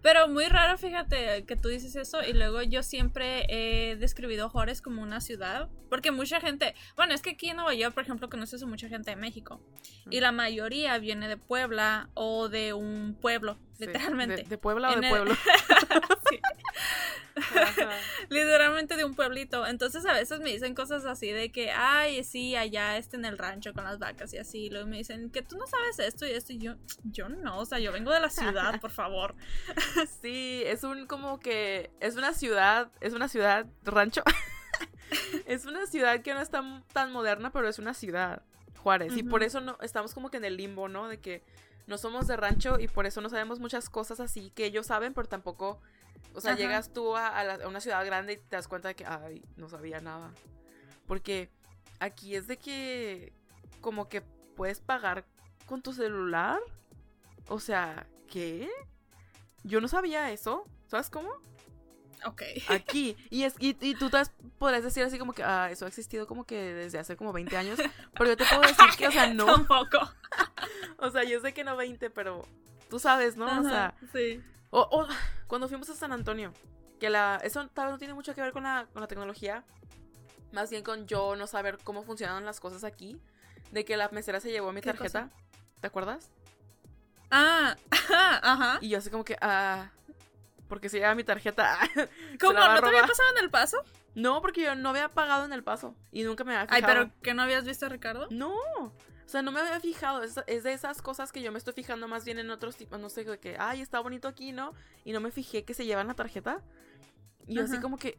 Pero muy raro, fíjate, que tú dices eso y luego yo siempre he describido Juárez como una ciudad, porque mucha gente, bueno, es que aquí en Nueva York, por ejemplo, conoces a mucha gente de México y la mayoría viene de Puebla o de un pueblo, literalmente. De, Puebla o de pueblo? Literalmente de un pueblito. Entonces a veces me dicen cosas así de que, ay, sí, allá este en el rancho con las vacas y así. luego me dicen que tú no sabes esto y esto. Y yo, yo no, o sea, yo vengo de la ciudad, por favor. sí, es un como que, es una ciudad, es una ciudad rancho. es una ciudad que no está tan moderna, pero es una ciudad, Juárez. Y por eso no, estamos como que en el limbo, ¿no? De que no somos de rancho y por eso no sabemos muchas cosas así que ellos saben, pero tampoco o sea, llegas tú a, una ciudad grande y te das cuenta de que, ay, no sabía nada. Porque aquí es de que, como que puedes pagar con tu celular. O sea, ¿qué? Yo no sabía eso. ¿Sabes cómo? Ok. Aquí. Y, es, y, tú te podrías decir así como que, ah, eso ha existido como que desde hace como 20 años. Pero yo te puedo decir que, o sea, no. Tampoco. o sea, yo sé que no 20, pero tú sabes, ¿no? o sea. Sí. O, cuando fuimos a San Antonio, que la, eso tal vez no tiene mucho que ver con la, con la tecnología, más bien con yo no saber cómo funcionan las cosas aquí, de que la mesera se llevó mi tarjeta, ¿te acuerdas? Ah, ajá. Y yo así como que, ah, porque se lleva mi tarjeta. ¿Cómo? ¿No te había pasado en el paso? No, porque yo no había pagado en el paso y nunca me había fijado. Ay, pero ¿que no habías visto a Ricardo? No. O sea, no me había fijado. Es, de esas cosas que yo me estoy fijando más bien en otros tipos. No sé, de que, ay, está bonito aquí, ¿no? Y no me fijé que se llevan la tarjeta. Y yo así como que,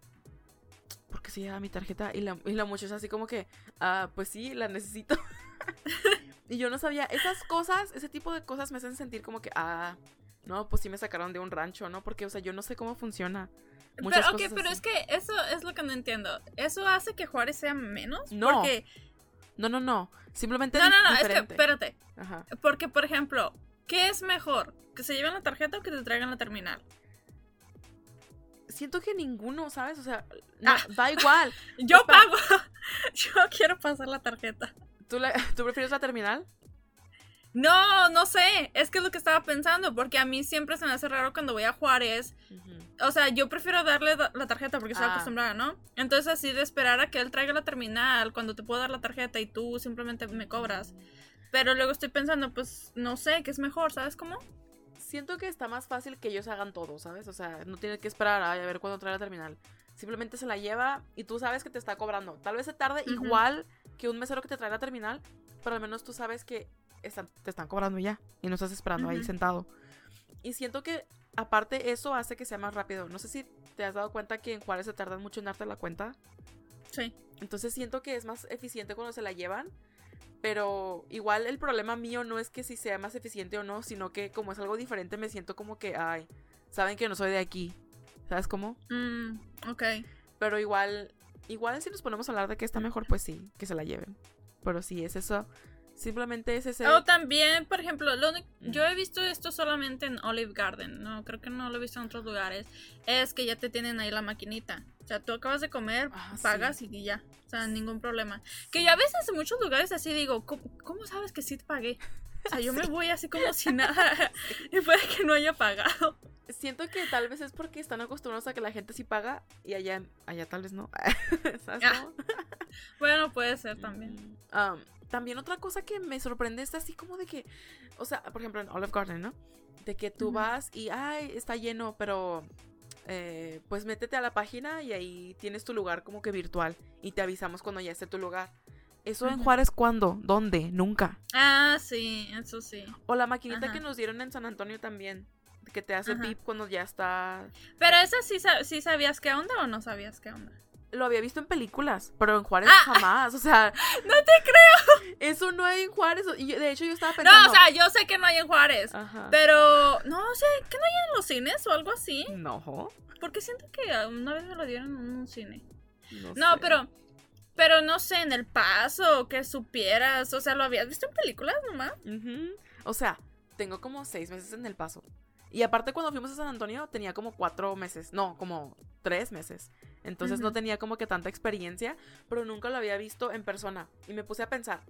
¿por qué se lleva mi tarjeta? Y la, y la muchacha así como que, ah, pues sí, la necesito. y yo no sabía. Esas cosas, ese tipo de cosas me hacen sentir como que, ah, no, pues sí me sacaron de un rancho, ¿no? Porque, o sea, yo no sé cómo funciona. pero, ok, pero es que eso es lo que no entiendo. ¿Eso hace que Juárez sea menos? No. Porque no, no, no. Simplemente No, no, no, es que espérate. Ajá. Porque, por ejemplo, ¿qué es mejor? ¿Que se lleven la tarjeta o que te traigan la terminal? Siento que ninguno, ¿sabes? O sea, no, ah. da igual. Yo pago. Yo quiero pasar la tarjeta. ¿Tú, ¿Tú prefieres la terminal? No, no sé. Es que es lo que estaba pensando. Porque a mí siempre se me hace raro cuando voy a Juárez. O sea, yo prefiero darle la tarjeta porque estoy ah. acostumbrada, ¿no? Entonces, así de esperar a que él traiga la terminal cuando te puedo dar la tarjeta y tú simplemente me cobras. Pero luego estoy pensando, pues, no sé, ¿qué es mejor? ¿Sabes cómo? Siento que está más fácil que ellos hagan todo, ¿sabes? O sea, no tienes que esperar a ver cuándo trae la terminal. simplemente se la lleva y tú sabes que te está cobrando. Tal vez se tarde igual que un mesero que te trae la terminal, pero al menos tú sabes que están- te están cobrando ya y no estás esperando ahí Ujú. sentado. Y siento que aparte eso hace que sea más rápido. No sé si te has dado cuenta que en Juárez se tardan mucho en darte la cuenta. Sí. Entonces siento que es más eficiente cuando se la llevan. Pero igual el problema mío no es que si sea más eficiente o no, sino que como es algo diferente me siento como que, ay, saben que no soy de aquí. ¿Sabes cómo? Mm, ok. Pero igual, igual si nos ponemos a hablar de que está mejor, pues sí, que se la lleven. Pero sí, es eso. Simplemente es ese... O también, por ejemplo, lo único- Mm. yo he visto esto solamente en Olive Garden, no, creo que no lo he visto en otros lugares, es que ya te tienen ahí la maquinita. O sea, tú acabas de comer, Ah, pagas y ya, o sea, ningún problema. Que yo a veces en muchos lugares así digo, ¿cómo, cómo sabes que sí te pagué? O sea, yo me voy así como si nada y puede que no haya pagado. Siento que tal vez es porque están acostumbrados a que la gente sí paga y allá, allá tal vez no. ¿Sabes Ah? Bueno, puede ser también. Um, también otra cosa que me sorprende es así como de que, o sea, por ejemplo en Olive Garden, ¿no? De que tú vas y, ay, está lleno, pero eh, pues métete a la página y ahí tienes tu lugar como que virtual y te avisamos cuando ya esté tu lugar. ¿Eso en. Juárez cuándo? ¿Dónde? Nunca. Ah, sí, eso sí. O la maquinita Ajá. que nos dieron en San Antonio también, que te hace Ajá. pip cuando ya está... Pero esa sí, sí sabías qué onda o no sabías qué onda. Lo había visto en películas, pero en Juárez Ah. jamás. O sea, No te creo. eso no hay en Juárez. Y de hecho yo estaba pensando... No, o sea, yo sé que no hay en Juárez. Ajá. Pero, no sé, ¿que no hay en los cines o algo así? No. Porque siento que una vez me lo dieron en un cine. No, No, sé. pero, pero no sé, en El Paso, que supieras. O sea, ¿lo habías visto en películas nomás? Ujú. O sea, tengo como seis meses en el paso. Y aparte cuando fuimos a San Antonio tenía como cuatro meses. No, como tres meses. Entonces no tenía como que tanta experiencia. Pero nunca lo había visto en persona. Y me puse a pensar.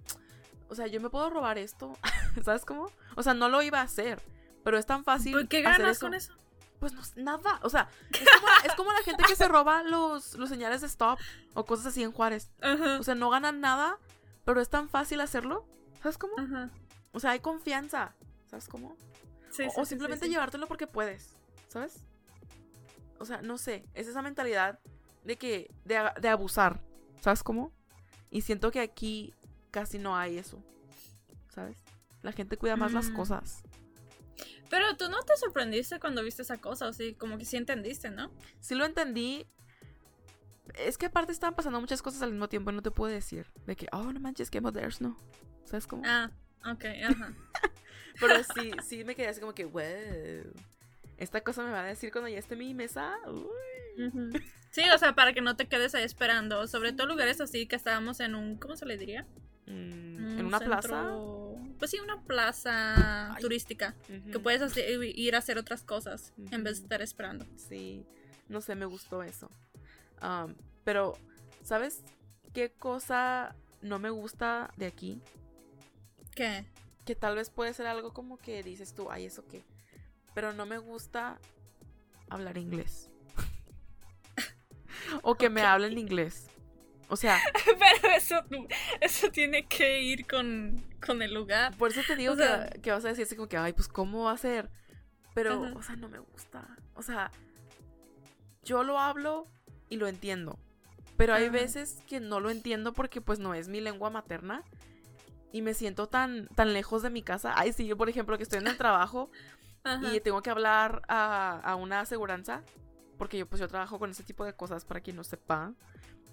O sea, yo me puedo robar esto. ¿Sabes cómo? O sea, no lo iba a hacer. Pero es tan fácil. Pues, ¿Qué hacer ganas con eso? Pues no, nada. O sea, es como, es como la gente que se roba los, los señales de stop o cosas así en Juárez. O sea, no ganan nada, pero es tan fácil hacerlo. ¿Sabes cómo? O sea, hay confianza. ¿Sabes cómo? Sí, o, sí, o sí, simplemente sí. llevártelo porque puedes. ¿Sabes? O sea, no sé. Es esa mentalidad de que. de, de abusar. ¿Sabes cómo? Y siento que aquí casi no hay eso. ¿Sabes? La gente cuida más las Mm. cosas. Pero tú no te sorprendiste cuando viste esa cosa, o sí, como que sí entendiste, ¿no? Sí lo entendí. Es que aparte estaban pasando muchas cosas al mismo tiempo y no te puedo decir. De que, oh, no manches, Game of Thrones, no. ¿Sabes cómo? Ah, ok, ajá. Pero sí, sí me quedé así como que, wow. Esta cosa me va a decir cuando ya esté mi mesa. Uy. Sí, o sea, para que no te quedes ahí esperando. Sobre todo lugares así que estábamos en un, ¿cómo se le diría? Mm, Un en una plaza. Pues sí, una plaza Ay. turística. Que puedes ir a hacer otras cosas en vez de estar esperando. Sí, no sé, me gustó eso. Am, pero, ¿sabes qué cosa no me gusta de aquí? ¿Qué? Que tal vez puede ser algo como que dices tú, ay, ¿eso qué? Pero no me gusta hablar inglés. o que me hablen inglés. O sea, Pero eso, eso tiene que ir con, con el lugar. por eso te digo O sea- que, que vas a decir así como que, ay, pues, ¿cómo va a ser? Pero, o sea, no me gusta. O sea, yo lo hablo y lo entiendo. Pero hay veces que no lo entiendo porque pues no es mi lengua materna. Y me siento tan, tan lejos de mi casa. Ay, sí, yo por ejemplo que estoy en el trabajo Ajá. y tengo que hablar a, a una aseguranza. Porque yo pues yo trabajo con ese tipo de cosas para quien no sepa.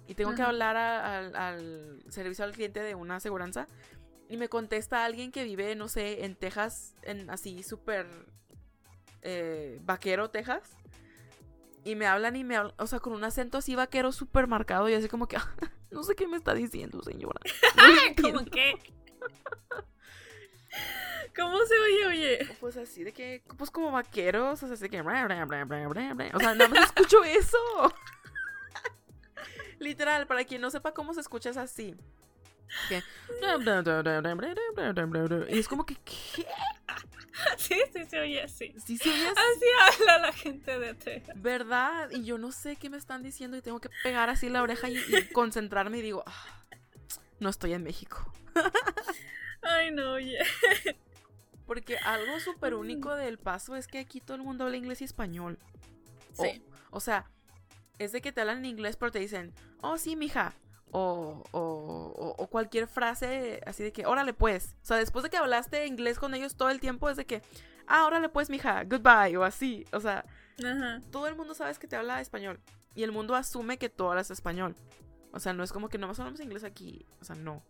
Y tengo que Ajá. hablar a- al, al servicio al cliente de una aseguranza. Y me contesta alguien que vive, no sé, en Texas, en así súper eh, vaquero, Texas. Y me hablan y me hablan, o sea, con un acento así vaquero súper marcado. Y así como que, no sé qué me está diciendo, señora. No. ¿Cómo qué? ¿Cómo se oye, oye? Pues así de que, pues como vaqueros, o sea, así de que... O sea, nada más escucho eso. Literal, para quien no sepa cómo se escucha es así. Y es como que, ¿qué? Sí, sí se oye así. Sí se oye así, Así habla la gente de Texas. ¿verdad? Y yo no sé qué me están diciendo y tengo que pegar así la oreja y, y concentrarme y digo, "Ah, no estoy en México. Ay, no, oye. Porque algo súper único del paso es que aquí todo el mundo habla inglés y español. Sí. O, sea, es de que te hablan en inglés, pero te dicen, oh, sí, mija. O, o, o, cualquier frase así de que, órale pues. O sea, después de que hablaste inglés con ellos todo el tiempo, es de que, ah, órale pues, mija, goodbye, o así. O sea, todo el mundo sabe que te habla español. Y el mundo asume que tú hablas español. O sea, no es como que no más hablamos inglés aquí. O sea, no.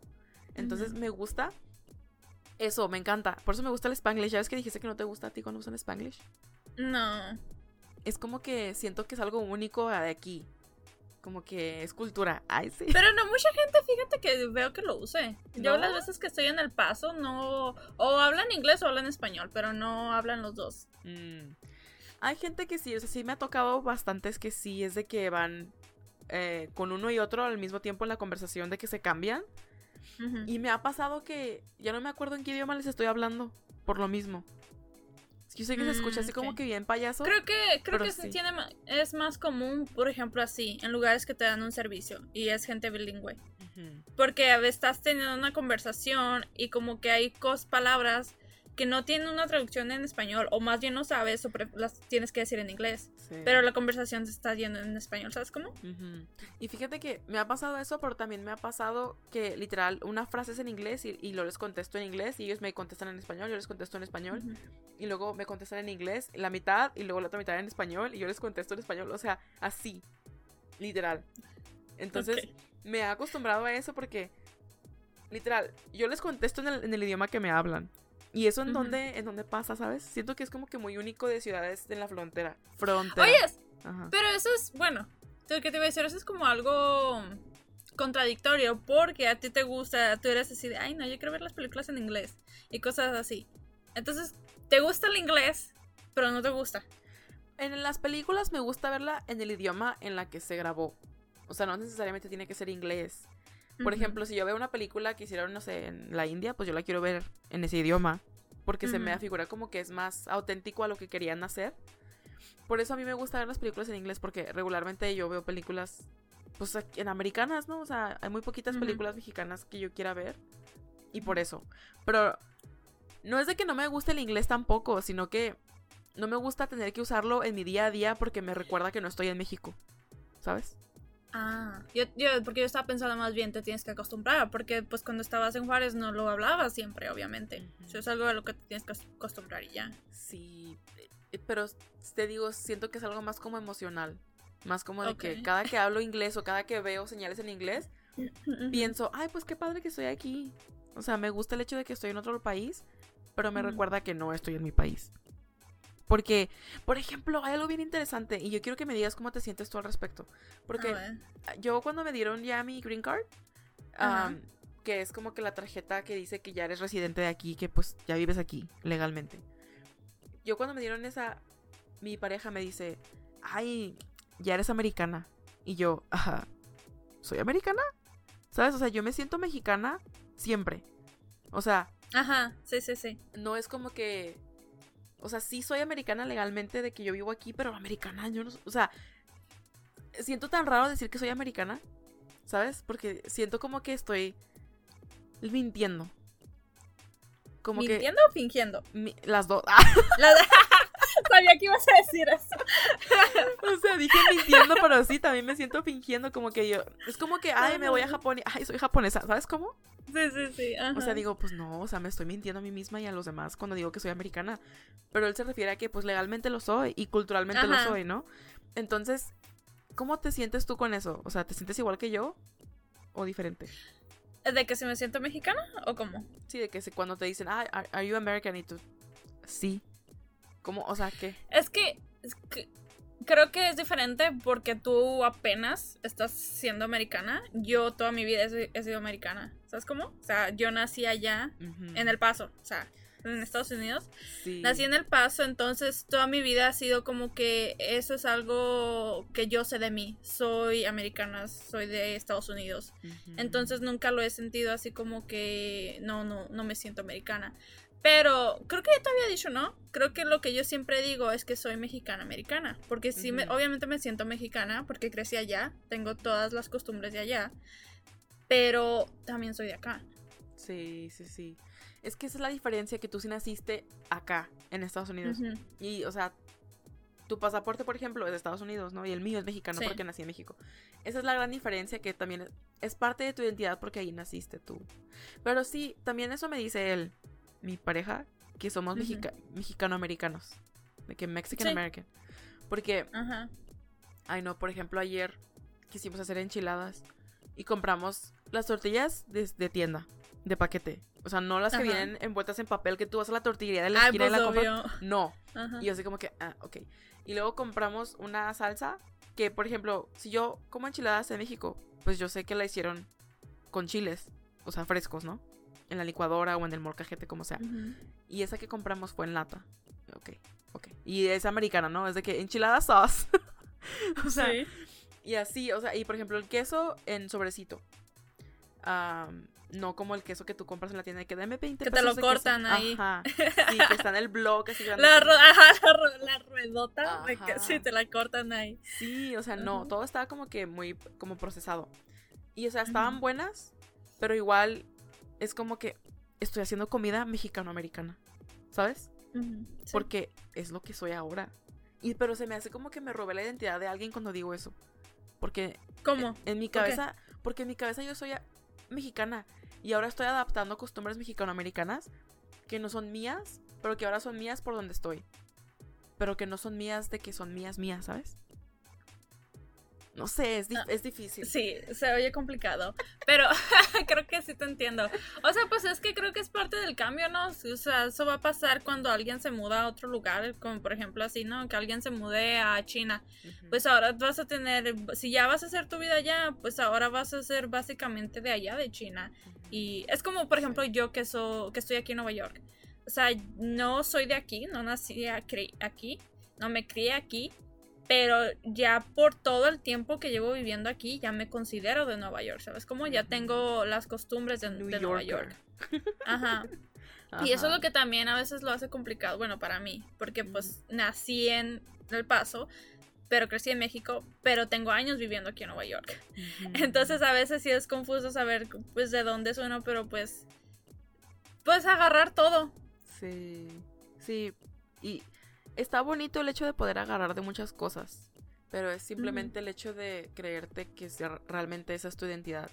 Entonces me gusta eso, me encanta. Por eso me gusta el spanglish. ¿Ya ves que dijiste que no te gusta a ti cuando usan spanglish? No. Es como que siento que es algo único de aquí. Como que es cultura. Ay, sí. Pero no mucha gente, fíjate que veo que lo use. Yo las veces que estoy en el paso no... O hablan inglés o hablan español, pero no hablan los dos. Mm. Hay gente que sí, o sea, sí me ha tocado bastantes que sí, es de que van eh, con uno y otro al mismo tiempo en la conversación, de que se cambian. Y me ha pasado que ya no me acuerdo en qué idioma les estoy hablando, por lo mismo. Yo sé que se escucha así mm, como que bien payaso. Creo que, creo que tiene, es más común, por ejemplo, así, en lugares que te dan un servicio y es gente bilingüe. Porque a veces estás teniendo una conversación y como que hay cos palabras que no tienen una traducción en español, o más bien no sabes, o las tienes que decir en inglés. Pero la conversación se está yendo en español, ¿sabes cómo? Y fíjate que me ha pasado eso, pero también me ha pasado que literal una frase es en inglés y, y lo les contesto en inglés y ellos me contestan en español, yo les contesto en español y luego me contestan en inglés la mitad y luego la otra mitad en español y yo les contesto en español, o sea, así, literal. Entonces me he acostumbrado a eso porque, literal, yo les contesto en el idioma que me hablan. Y eso en donde, en donde pasa, ¿sabes? Siento que es como que muy único de ciudades en la frontera. Frontera. Oye, pero eso es, bueno, lo que te voy a decir, eso es como algo contradictorio porque a ti te gusta, tú eres así de, ay no, yo quiero ver las películas en inglés y cosas así. Entonces, te gusta el inglés, pero no te gusta. En las películas me gusta verla en el idioma en la que se grabó. O sea, no necesariamente tiene que ser inglés. Por ejemplo, si yo veo una película que hicieron, no sé, en la India, pues yo la quiero ver en ese idioma. Porque se me afigura como que es más auténtico a lo que querían hacer. Por eso a mí me gusta ver las películas en inglés, porque regularmente yo veo películas, pues en americanas, ¿no? O sea, hay muy poquitas películas mexicanas que yo quiera ver. Y por eso. Pero no es de que no me guste el inglés tampoco, sino que no me gusta tener que usarlo en mi día a día porque me recuerda que no estoy en México. ¿Sabes? Ah, yo, porque yo estaba pensando más bien te tienes que acostumbrar, porque pues cuando estabas en Juárez no lo hablabas siempre, obviamente. Eso es algo a lo que te tienes que acostumbrar y ya. Sí, eh, pero te digo, siento que es algo más como emocional. Más como de que cada que hablo inglés o cada que veo señales en inglés, pienso, ay, pues qué padre que estoy aquí. O sea, me gusta el hecho de que estoy en otro país, pero me recuerda que no estoy en mi país. Porque, por ejemplo, hay algo bien interesante y yo quiero que me digas cómo te sientes tú al respecto. Porque yo cuando me dieron ya mi green card, que es como que la tarjeta que dice que ya eres residente de aquí, que pues ya vives aquí legalmente. Yo cuando me dieron esa, mi pareja me dice, ay, ya eres americana. Y yo, ajá, ¿soy americana? ¿Sabes? O sea, yo me siento mexicana siempre. O sea... Ajá, sí, sí, sí. No es como que o sea, sí soy americana legalmente de que yo vivo aquí, pero americana, yo no. O sea, siento tan raro decir que soy americana, ¿sabes? Porque siento como que estoy mintiendo. Como ¿Mintiendo o fingiendo? las dos. Sabía que ibas a decir eso. o sea, dije mintiendo, pero sí, también me siento fingiendo como que yo. Es como que, ay, me voy a Japón y, ay, soy japonesa, ¿sabes cómo? Sí, sí, sí. O sea, digo, pues no, o sea, me estoy mintiendo a mí misma y a los demás cuando digo que soy americana. Pero él se refiere a que, pues legalmente lo soy y culturalmente lo soy, ¿no? Entonces, ¿cómo te sientes tú con eso? O sea, ¿te sientes igual que yo o diferente? ¿De que si me siento mexicana o cómo? Sí, de que cuando te dicen, ah, are you American? Y tú, sí. ¿Cómo? O sea, ¿qué? Es que, creo que es diferente porque tú apenas estás siendo americana. Yo toda mi vida he, sido americana. ¿Sabes cómo? O sea, yo nací allá, en El Paso, o sea, en Estados Unidos. Nací en El Paso, entonces toda mi vida ha sido como que eso es algo que yo sé de mí. Soy americana, soy de Estados Unidos. Entonces nunca lo he sentido así como que no, no, no me siento americana. Pero creo que ya te había dicho, ¿no? Creo que lo que yo siempre digo es que soy mexicana-americana. Porque sí, me, obviamente me siento mexicana porque crecí allá, tengo todas las costumbres de allá, pero también soy de acá. Sí, sí, sí. Es que esa es la diferencia, que tú sí naciste acá, en Estados Unidos. Y, o sea, tu pasaporte, por ejemplo, es de Estados Unidos, ¿no? Y el mío es mexicano Sí. porque nací en México. Esa es la gran diferencia que también es parte de tu identidad porque ahí naciste tú. Pero sí, también eso me dice él, mi pareja, que somos mexica- mexicano-americanos. De que Mexican Sí. Porque, ay no, por ejemplo, ayer quisimos hacer enchiladas y compramos las tortillas de, de tienda, de paquete. O sea, no las que vienen envueltas en papel que tú vas a la tortillería de la esquina pues y la compras. No, y yo así como que, ah, ok. Y luego compramos una salsa que, por ejemplo, si yo como enchiladas en México, pues yo sé que la hicieron con chiles, o sea, frescos, ¿no? En la licuadora o en el molcajete, como sea. Ujú. Y esa que compramos fue en lata. Ok, ok. Y es americana, ¿no? Es de que enchilada sauce. o sea, Sí. y así, o sea, y por ejemplo, el queso en sobrecito. Am, no como el queso que tú compras en la tienda de que dame 20 Que te lo queso. cortan ahí. Ajá. Sí, que está en el blog así. La, ru- ajá, la, ru- la ruedota, de que Ajá. sí, te la cortan ahí. Sí, o sea, no, todo estaba como que muy como procesado. Y o sea, estaban buenas, pero igual es como que estoy haciendo comida mexicano-americana, ¿sabes? Sí. Porque es lo que soy ahora. Y pero se me hace como que me robé la identidad de alguien cuando digo eso. Porque ¿Cómo? en mi cabeza, porque en mi cabeza yo soy mexicana y ahora estoy adaptando costumbres mexicano-americanas que no son mías, pero que ahora son mías por donde estoy. Pero que no son mías de que son mías mías, ¿sabes? No sé, es, di- Ah, es difícil. Sí, se oye complicado, pero creo que sí te entiendo. O sea, pues es que creo que es parte del cambio, ¿no? O sea, eso va a pasar cuando alguien se muda a otro lugar, como por ejemplo así, ¿no? Que alguien se mude a China. Pues ahora vas a tener, si ya vas a hacer tu vida allá, pues ahora vas a ser básicamente de allá, de China. Y es como, por ejemplo, yo que, so, que estoy aquí en Nueva York. O sea, no soy de aquí, no nací aquí, no me crié aquí, pero ya por todo el tiempo que llevo viviendo aquí, ya me considero de Nueva York, ¿sabes? Como ya tengo las costumbres de, Nueva. York. Ajá. Y eso es lo que también a veces lo hace complicado, bueno, para mí, porque pues nací en El Paso, pero crecí en México, pero tengo años viviendo aquí en Nueva York. Entonces a veces sí es confuso saber pues de dónde es uno, pero pues puedes agarrar todo. Sí, sí. Y está bonito el hecho de poder agarrar de muchas cosas, pero es simplemente el hecho de creerte que sea- realmente esa es tu identidad.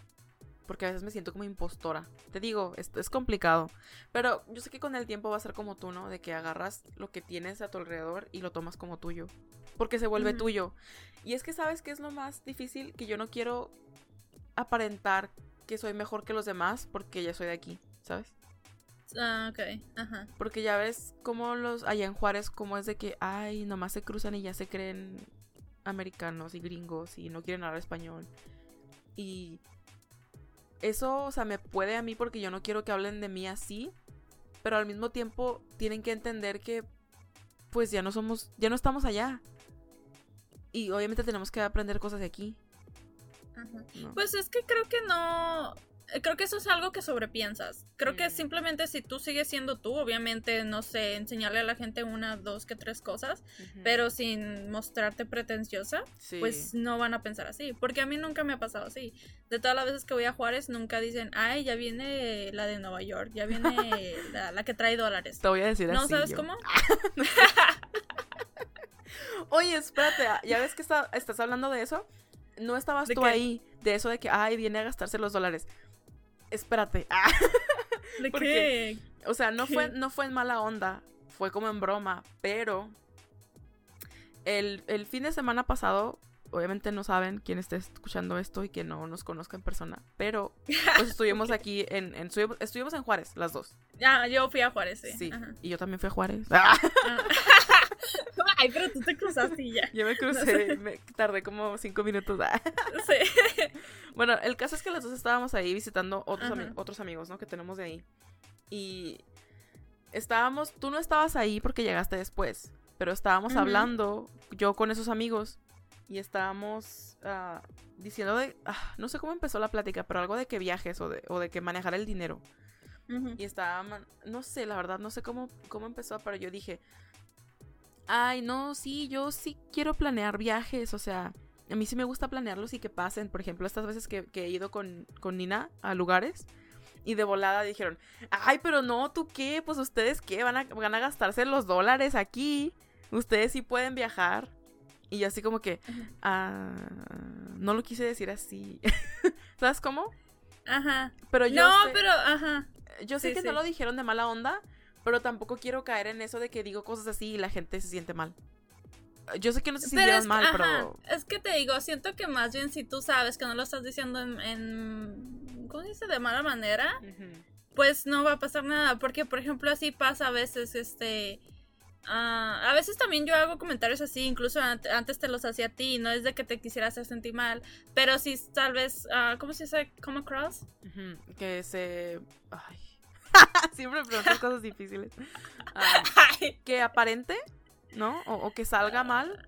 Porque a veces me siento como impostora. Te digo, es, es complicado. Pero yo sé que con el tiempo va a ser como tú, ¿no? De que agarras lo que tienes a tu alrededor y lo tomas como tuyo. Porque se vuelve tuyo. Y es que sabes que es lo más difícil, que yo no quiero aparentar que soy mejor que los demás porque ya soy de aquí, ¿sabes? Ah, ok, ajá. Porque ya ves como los allá en Juárez, como es de que, ay, nomás se cruzan y ya se creen americanos y gringos y no quieren hablar español. Y eso, o sea, me puede a mí porque yo no quiero que hablen de mí así, pero al mismo tiempo tienen que entender que, pues ya no somos, ya no estamos allá. Y obviamente tenemos que aprender cosas de aquí. ajá. ¿no? Pues es que creo que no. Creo que eso es algo que sobrepiensas. Creo que simplemente si tú sigues siendo tú, obviamente, no sé, enseñarle a la gente una, dos, que tres cosas, pero sin mostrarte pretenciosa, Sí. pues no van a pensar así. Porque a mí nunca me ha pasado así. De todas las veces que voy a Juárez, nunca dicen, ay, ya viene la de Nueva York, ya viene la, la que trae dólares. te voy a decir ¿No así. sabes yo. cómo? Oye, espérate, ah, ya ves que está- estás hablando de eso. No estabas ¿De tú qué? ahí, de eso de que, ay, viene a gastarse los dólares. Espérate. ah, ¿De ¿Por qué? o sea, no fue, no fue en mala onda, fue como en broma, pero el, el fin de semana pasado, obviamente no saben quién esté escuchando esto y que no nos conozca en persona, pero pues estuvimos aquí en, en estuvimos, en Juárez, las dos. Ah, yo fui a Juárez, sí. Sí, Ajá. y yo también fui a Juárez. Ah, Ah. Ay, pero tú te cruzaste y ya. yo me crucé, me tardé como cinco minutos. ah. Sí. Bueno, el caso es que los dos estábamos ahí visitando otros, ami- otros amigos, ¿no? Que tenemos de ahí. Y estábamos, tú no estabas ahí porque llegaste después, pero estábamos hablando yo con esos amigos y estábamos ah, diciendo de, ah, no sé cómo empezó la plática, pero algo de que viajes o de, o de que manejar el dinero. Y estaba, no sé, la verdad, no sé cómo, cómo empezó, pero yo dije, ay, no, sí, yo sí quiero planear viajes, o sea, a mí sí me gusta planearlos y que pasen. Por ejemplo, estas veces que, que he ido con, con Nina a lugares y de volada dijeron, ay, pero no, ¿tú qué? Pues ustedes qué, van a, van a gastarse los dólares aquí. ustedes sí pueden viajar. Y yo así como que, ah, no lo quise decir así. ¿Sabes cómo? Ajá. Pero yo No, sé- pero, ajá. yo sé sí, que no sí. lo dijeron de mala onda, pero tampoco quiero caer en eso de que digo cosas así y la gente se siente mal. Yo sé que no se Pero sintieron es, mal, ajá, pero es que te digo, siento que más bien si tú sabes que no lo estás diciendo en, en ¿cómo dice? De mala manera, pues no va a pasar nada. Porque, por ejemplo, así pasa a veces, este... ah, a veces también yo hago comentarios así, incluso ant- antes te los hacía a ti, no es de que te quisiera hacer sentir mal, pero sí tal vez, ah, ¿cómo se dice? Come across. Que se... Ay. Siempre me preguntas cosas difíciles. Ah, que aparente, ¿no? O, o que salga mal.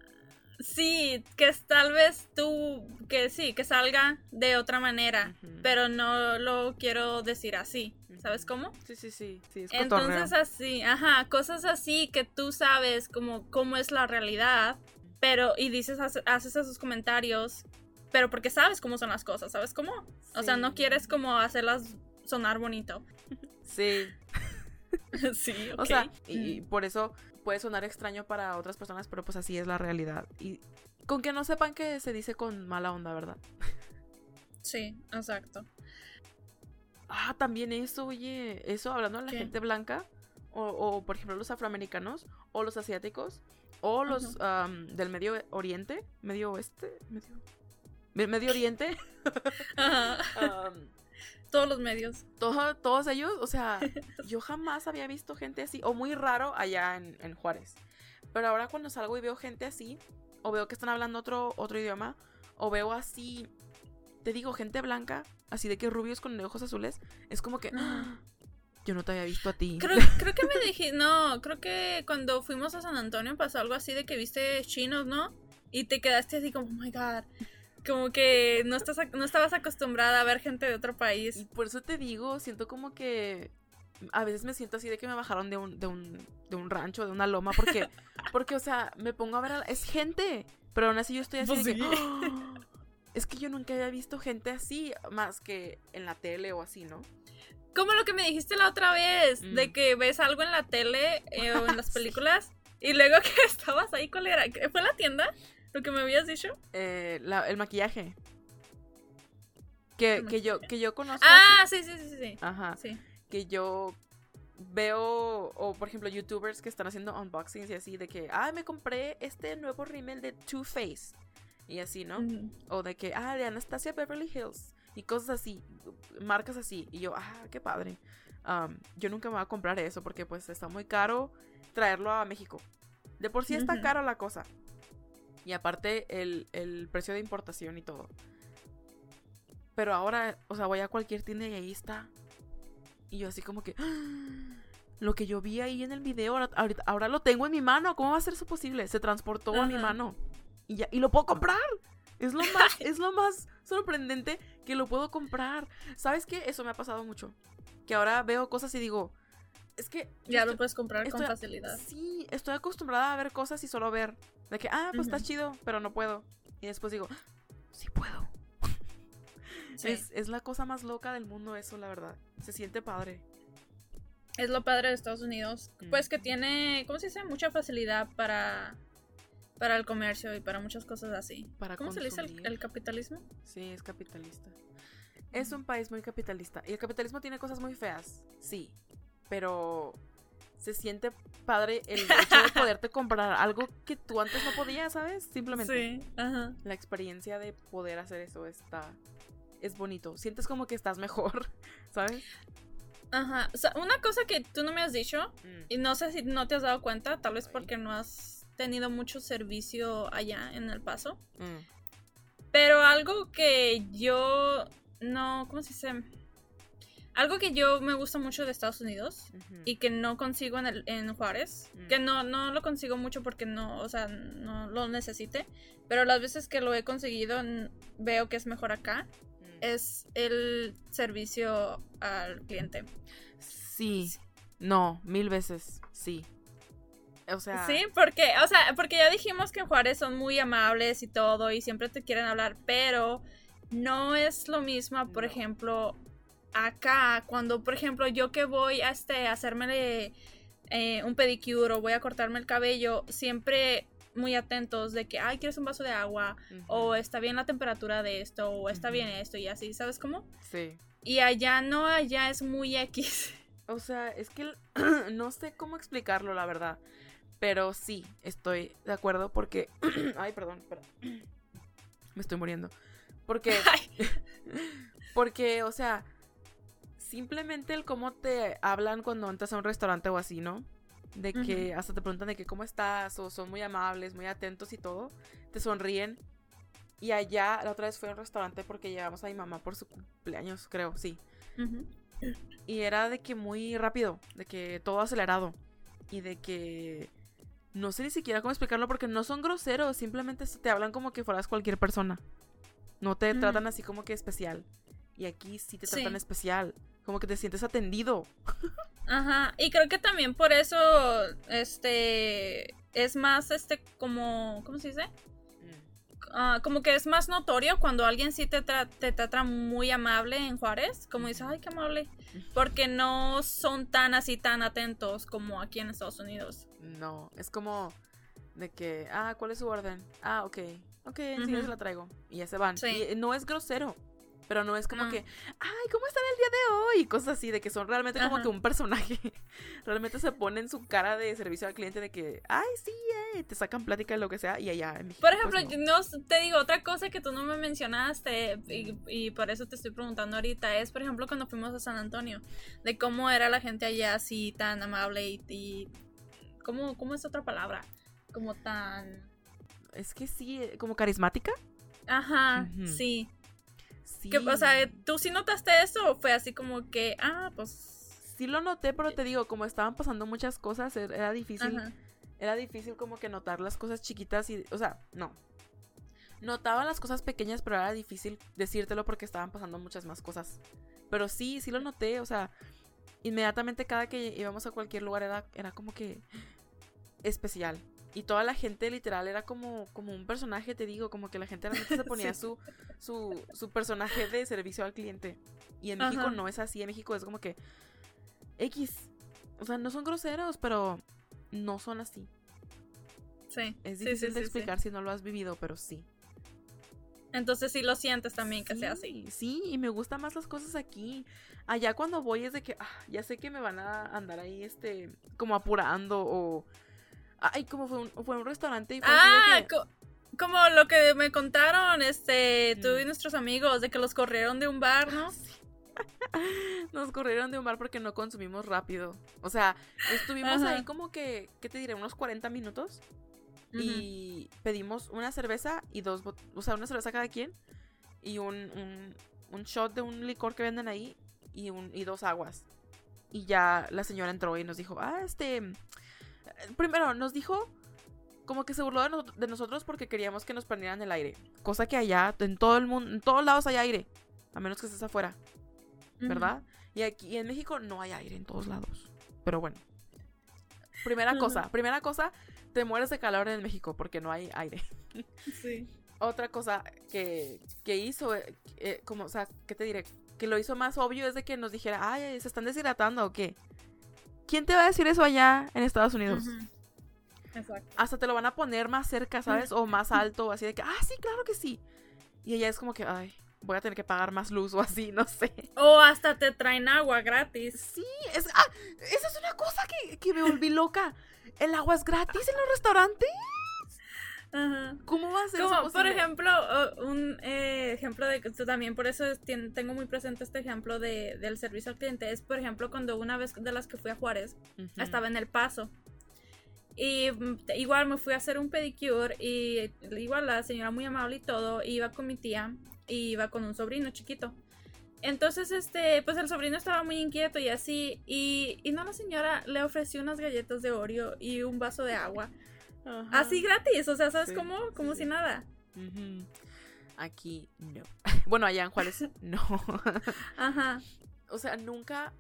Sí, que tal vez tú, que sí, que salga de otra manera, pero no lo quiero decir así, ¿sabes cómo? Sí, sí, sí. sí es cotorreo. Entonces así, ajá, cosas así que tú sabes como cómo es la realidad, pero y dices, hace- haces esos comentarios, pero porque sabes cómo son las cosas, ¿sabes cómo? O sea, no quieres como hacerlas sonar bonito. Sí. sí, O ok. sea, y Mm. por eso puede sonar extraño para otras personas, pero pues así es la realidad. Y con que no sepan que se dice con mala onda, ¿verdad? Sí, exacto. Ah, también eso, oye, eso hablando de la ¿Qué? gente blanca, o, o, por ejemplo los afroamericanos, o los asiáticos, o los am, del Medio Oriente, Medio Oeste, Medio, Me- Medio Oriente, Ajá. Todos los medios. todo- todos ellos, o sea, yo jamás había visto gente así, o muy raro allá en, en Juárez. Pero ahora cuando salgo y veo gente así, o veo que están hablando otro, otro idioma, o veo así, te digo, gente blanca, así de que rubios con ojos azules, es como que, "Ah, yo no te había visto a ti. Creo, creo que me dije, no, creo que cuando fuimos a San Antonio pasó algo así de que viste chinos, ¿no? Y te quedaste así como, oh my god. Como que no, estás, no estabas acostumbrada a ver gente de otro Y país. por eso te digo, siento como que a veces me siento así de que me bajaron de un, de un, de un rancho, de una loma, porque, porque, o sea, me pongo a ver, a- es gente, pero aún así yo estoy así Pues de que, sí. Es que yo nunca había visto gente así, más que en la tele o así, ¿no? Como lo que me dijiste la otra vez, Mm. de que ves algo en la tele eh, o en las Sí. películas y luego que estabas ahí, ¿cuál era? ¿Qué- ¿Fue la tienda? Lo que me habías dicho. Eh, la- el maquillaje. Que, que yo, que yo conozco. Ah, sí, sí, sí, sí. Ajá. Sí. que yo veo, o por ejemplo, youtubers que están haciendo unboxings y así, de que, ah, me compré este nuevo rímel de Too Faced. Y así, ¿no? O de que, ah, de Anastasia Beverly Hills. Y cosas así, marcas así. Y yo, ah, qué padre. Yo nunca me voy a comprar eso porque pues está muy caro traerlo a México. De por sí está caro la cosa. Y aparte el, el precio de importación y todo. Pero ahora, o sea, voy a cualquier tienda y ahí está. Y yo así como que... "Ah, Lo que yo vi ahí en el video, ahora, ahorita- ahora lo tengo en mi mano. ¿Cómo va a ser eso posible? Se transportó a mi mano. Y, ya, y lo puedo comprar. Es lo más, es lo más sorprendente que lo puedo comprar. ¿Sabes qué? Eso me ha pasado mucho. Que ahora veo cosas y digo, es que... Ya estoy- lo puedes comprar con facilidad. Sí, estoy acostumbrada a ver cosas y solo ver. De que, ah, pues está Ujú. chido, pero no puedo. Y después digo, sí puedo. Sí. Es, es la cosa más loca del mundo eso, la verdad. Se siente padre. Es lo padre de Estados Unidos. Mm. Pues que tiene, ¿cómo se dice? Mucha facilidad para, para el comercio y para muchas cosas así. Para ¿Cómo se le dice el capitalismo? Sí, es capitalista. Es un país muy capitalista. Y el capitalismo tiene cosas muy feas, sí. Pero se siente padre el hecho de poderte comprar algo que tú antes no podías, ¿sabes? Simplemente. Sí, ajá. La experiencia de poder hacer eso está. Es bonito. Sientes como que estás mejor, ¿sabes? Ajá. O sea, una cosa que tú no me has dicho, Mm. y no sé si no te has dado cuenta, tal vez porque no has tenido mucho servicio allá en El Paso. Mm. Pero algo que yo no, ¿cómo se dice? Algo que yo me gusta mucho de Estados Unidos y que no consigo en, el- en Juárez, Mm. que no, no lo consigo mucho porque no, o sea, no lo necesite, pero las veces que lo he conseguido veo que es mejor acá, Mm. es el servicio al cliente. Sí. No, mil veces. Sí. O sea. Sí, porque, o sea, porque ya dijimos que en Juárez son muy amables y todo y siempre te quieren hablar, pero no es lo mismo, por No. ejemplo, acá, cuando, por ejemplo, yo que voy a, este, a hacerme eh, un pedicure o voy a cortarme el cabello, siempre muy atentos de que, ay, ¿quieres un vaso de agua? O está bien la temperatura de esto, o está bien esto, y así, ¿sabes cómo? Sí. Y allá no, allá es muy X. O sea, es que no sé cómo explicarlo, la verdad. Pero sí, estoy de acuerdo porque... Ay, perdón, espera. Me estoy muriendo. Porque... porque, o sea, simplemente el cómo te hablan cuando entras a un restaurante o así, ¿no? De que hasta te preguntan de que cómo estás o son muy amables, muy atentos y todo. Te sonríen. Y allá, la otra vez fui a un restaurante porque llevamos a mi mamá por su cumpleaños, creo, sí. Y era de que muy rápido, de que todo acelerado. Y de que no sé ni siquiera cómo explicarlo porque no son groseros, simplemente te hablan como que fueras cualquier persona. No te tratan así como que especial. Y aquí sí te tratan especial, como que te sientes atendido. Ajá, y creo que también por eso este es más este como ¿cómo se dice? Ah, como que es más notorio cuando alguien sí te, te trata muy amable en Juárez, como dices, ay, qué amable, porque no son tan así, tan atentos como aquí en Estados Unidos. No, es como de que, ah, ¿cuál es su orden? Ah, ok, ok, enseguida se la traigo. Y ya se van. Y no es grosero. Pero no es como que, ay, ¿cómo están el día de hoy? Y cosas así, de que son realmente como que un personaje. realmente se ponen su cara de servicio al cliente de que, ay, sí, eh, te sacan plática de lo que sea y allá en Por ejemplo, pues, no. te digo otra cosa que tú no me mencionaste y, por eso te estoy preguntando ahorita, es por ejemplo cuando fuimos a San Antonio, de cómo era la gente allá así tan amable y, ¿cómo, ¿cómo es otra palabra? Como tan... Es que sí, eh, como carismática. Ajá, sí o sea, ¿tú sí notaste eso o fue así como que, ah, pues... Sí lo noté, pero te digo, como estaban pasando muchas cosas, er, era difícil. Era difícil como que notar las cosas chiquitas y, o sea, no. Notaba las cosas pequeñas, pero era difícil decírtelo porque estaban pasando muchas más cosas. Pero sí, sí lo noté, o sea, inmediatamente cada que íbamos a cualquier lugar era, era como que especial. Y toda la gente literal era como, como un personaje, te digo, como que la gente realmente se ponía su, su, su, personaje de servicio al cliente. Y en México no es así, en México es como que X. O sea, no son groseros, pero no son así. Sí. Es difícil de explicar si no lo has vivido, pero sí. Entonces sí lo sientes también que sea así. Sí, y me gustan más las cosas aquí. Allá cuando voy es de que ah, ya sé que me van a andar ahí este como apurando o Ay, como fue un, fue un restaurante y Ah, como lo que me contaron, este, tú y nuestros amigos, de que los corrieron de un bar, ¿no? Nos corrieron de un bar porque no consumimos rápido. O sea, estuvimos ahí como que, ¿qué te diré? Unos 40 minutos. Y pedimos una cerveza y dos, o sea, una cerveza cada quien. Y un, un, un shot de un licor que venden ahí y, un, y dos aguas. Y ya la señora entró y nos dijo, ah, este, primero nos dijo como que se burló de, nosotros porque queríamos que nos prendieran el aire. Cosa que allá, en todo el mundo, en todos lados hay aire. A menos que estés afuera. ¿Verdad? Y aquí en México no hay aire en todos lados. Pero bueno. Primera cosa, primera cosa, te mueres de calor en México porque no hay aire. Sí. Otra cosa que, que hizo, eh, eh, como, o sea, ¿qué te diré? Que lo hizo más obvio es de que nos dijera, ay, ¿se están deshidratando o qué? ¿Quién te va a decir eso allá en Estados Unidos? Exacto. Hasta te lo van a poner más cerca, ¿sabes? O más alto, así de que, ah, sí, claro que sí. Y ella es como que, ay, voy a tener que pagar más luz o así, no sé. O hasta te traen agua gratis. Sí, es, ah, esa es una cosa que, que me volví loca. ¿El agua es gratis en los restaurantes? ¿Cómo va a ser Como, Por ejemplo, un eh, ejemplo de que también por eso tengo muy presente este ejemplo de, del servicio al cliente. Es, por ejemplo, cuando una vez de las que fui a Juárez, estaba en El Paso. Y mm, igual me fui a hacer un pedicure y igual la señora muy amable y todo, iba con mi tía y iba con un sobrino chiquito. Entonces, este, pues el sobrino estaba muy inquieto y así, y, y no la señora le ofreció unas galletas de Oreo y un vaso de agua. Así gratis, o sea, ¿sabes cómo? Como si nada. Aquí no. Bueno, allá en Juárez no. Ajá. O sea, nunca,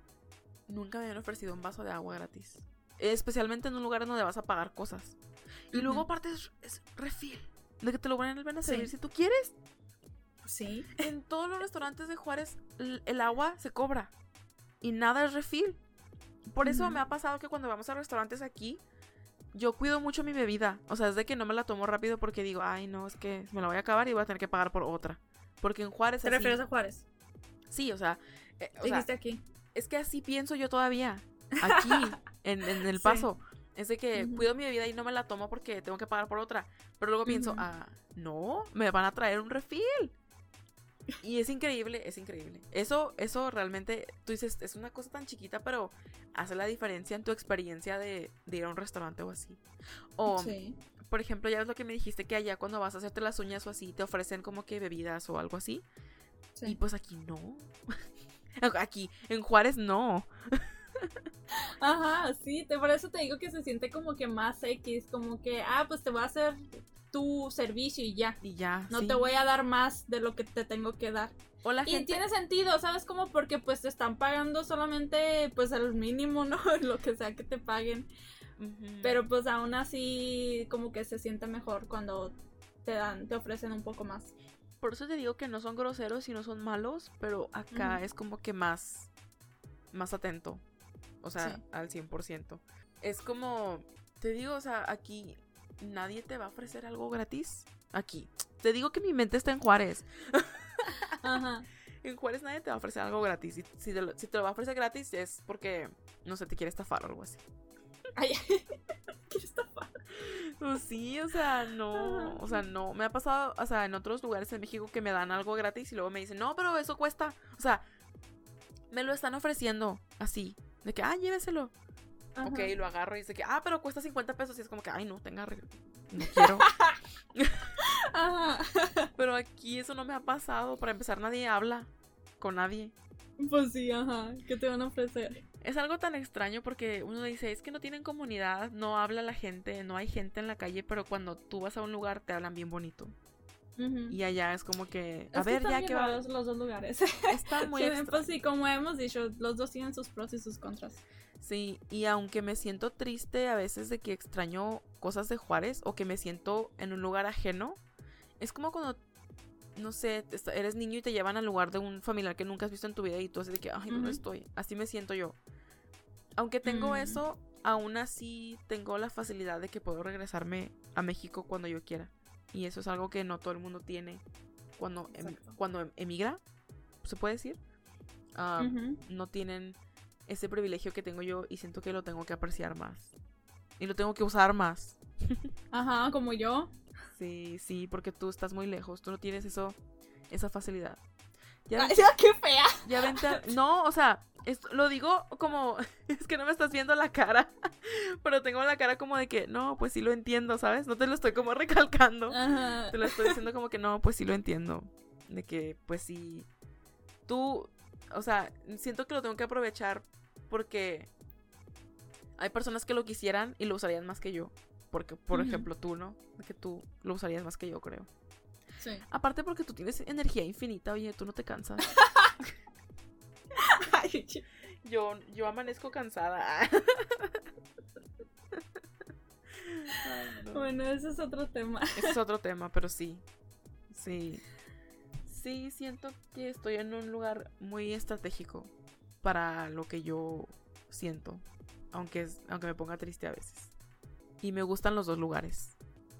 nunca me habían ofrecido un vaso de agua gratis. Especialmente en un lugar donde vas a pagar cosas. Y luego aparte es, refil. De que te lo van a servir si tú quieres. Sí. En todos los restaurantes de Juárez el, agua se cobra. Y nada es refil. Por eso me ha pasado que cuando vamos a restaurantes aquí, yo cuido mucho mi bebida. O sea, es de que no me la tomo rápido porque digo, ay, no, es que me la voy a acabar y voy a tener que pagar por otra. Porque en Juárez. ¿Te refieres a Juárez? Sí, o sea. Eh, Dijiste aquí. Es que así pienso yo todavía. Aquí, en, el paso. Es de que cuido mi bebida y no me la tomo porque tengo que pagar por otra. Pero luego pienso, ah, no, me van a traer un refil. Y es increíble, es increíble. Eso, eso realmente, tú dices, es una cosa tan chiquita, pero hace la diferencia en tu experiencia de, ir a un restaurante o así. O, por ejemplo, ya es lo que me dijiste que allá cuando vas a hacerte las uñas o así, te ofrecen como que bebidas o algo así. Y pues aquí no. aquí, en Juárez no. Ajá, sí, te, por eso te digo que se siente como que más X, como que, ah, pues te voy a hacer tu servicio y ya. Y ya. No te voy a dar más de lo que te tengo que dar. O la y tiene sentido, ¿sabes cómo? Porque pues te están pagando solamente pues el mínimo, ¿no? lo que sea que te paguen. Pero pues aún así como que se siente mejor cuando te dan, te ofrecen un poco más. Por eso te digo que no son groseros y no son malos, pero acá es como que más, más atento. O sea, al 100%. Es como, te digo, o sea, aquí nadie te va a ofrecer algo gratis. Aquí. Te digo que mi mente está en Juárez. Ajá. En Juárez nadie te va a ofrecer algo gratis. Si, si, te lo, si te lo va a ofrecer gratis es porque, no sé, te quiere estafar o algo así. Ay, quiere estafar. Pues sí, o sea, no, o sea, no. Me ha pasado, o sea, en otros lugares en México que me dan algo gratis y luego me dicen, no, pero eso cuesta. O sea, me lo están ofreciendo así. De que, ah, lléveselo. Ok, lo agarro y dice que, ah, pero cuesta 50 pesos. Y es como que, ay, no, tenga. No quiero. Ajá. pero aquí eso no me ha pasado. Para empezar, nadie habla con nadie. Pues sí, ajá. ¿Qué te van a ofrecer? Es algo tan extraño porque uno dice, es que no tienen comunidad, no habla la gente, no hay gente en la calle, pero cuando tú vas a un lugar te hablan bien bonito. Y allá es como que, a ver, ya que va. los dos lugares. Está muy sí, Pues sí, como hemos dicho, los dos tienen sus pros y sus contras. Sí, y aunque me siento triste a veces de que extraño cosas de Juárez o que me siento en un lugar ajeno, es como cuando, no sé, eres niño y te llevan al lugar de un familiar que nunca has visto en tu vida y tú haces de que, ay, no estoy. Así me siento yo. Aunque tengo mm. eso, aún así tengo la facilidad de que puedo regresarme a México cuando yo quiera. Y eso es algo que no todo el mundo tiene cuando, em, cuando em, emigra, se puede decir. Ah, no tienen ese privilegio que tengo yo y siento que lo tengo que apreciar más. Y lo tengo que usar más. Ajá, como yo. Sí, sí, porque tú estás muy lejos, tú no tienes eso, esa facilidad. Ya qué fea. Ya vente No, o sea, lo digo como, es que no me estás viendo la cara, pero tengo la cara como de que, no, pues sí lo entiendo, ¿sabes? No te lo estoy como recalcando, te lo estoy diciendo como que, no, pues sí lo entiendo, de que, pues sí, tú, o sea, siento que lo tengo que aprovechar porque hay personas que lo quisieran y lo usarían más que yo, porque, por ejemplo, tú, ¿no? Que tú lo usarías más que yo, creo. Sí. Aparte porque tú tienes energía infinita, oye, tú no te cansas. yo, yo amanezco cansada. Bueno, ese es otro tema. Ese es otro tema, pero sí. Sí. Sí, siento que estoy en un lugar muy estratégico para lo que yo siento. Aunque, es, aunque me ponga triste a veces. Y me gustan los dos lugares.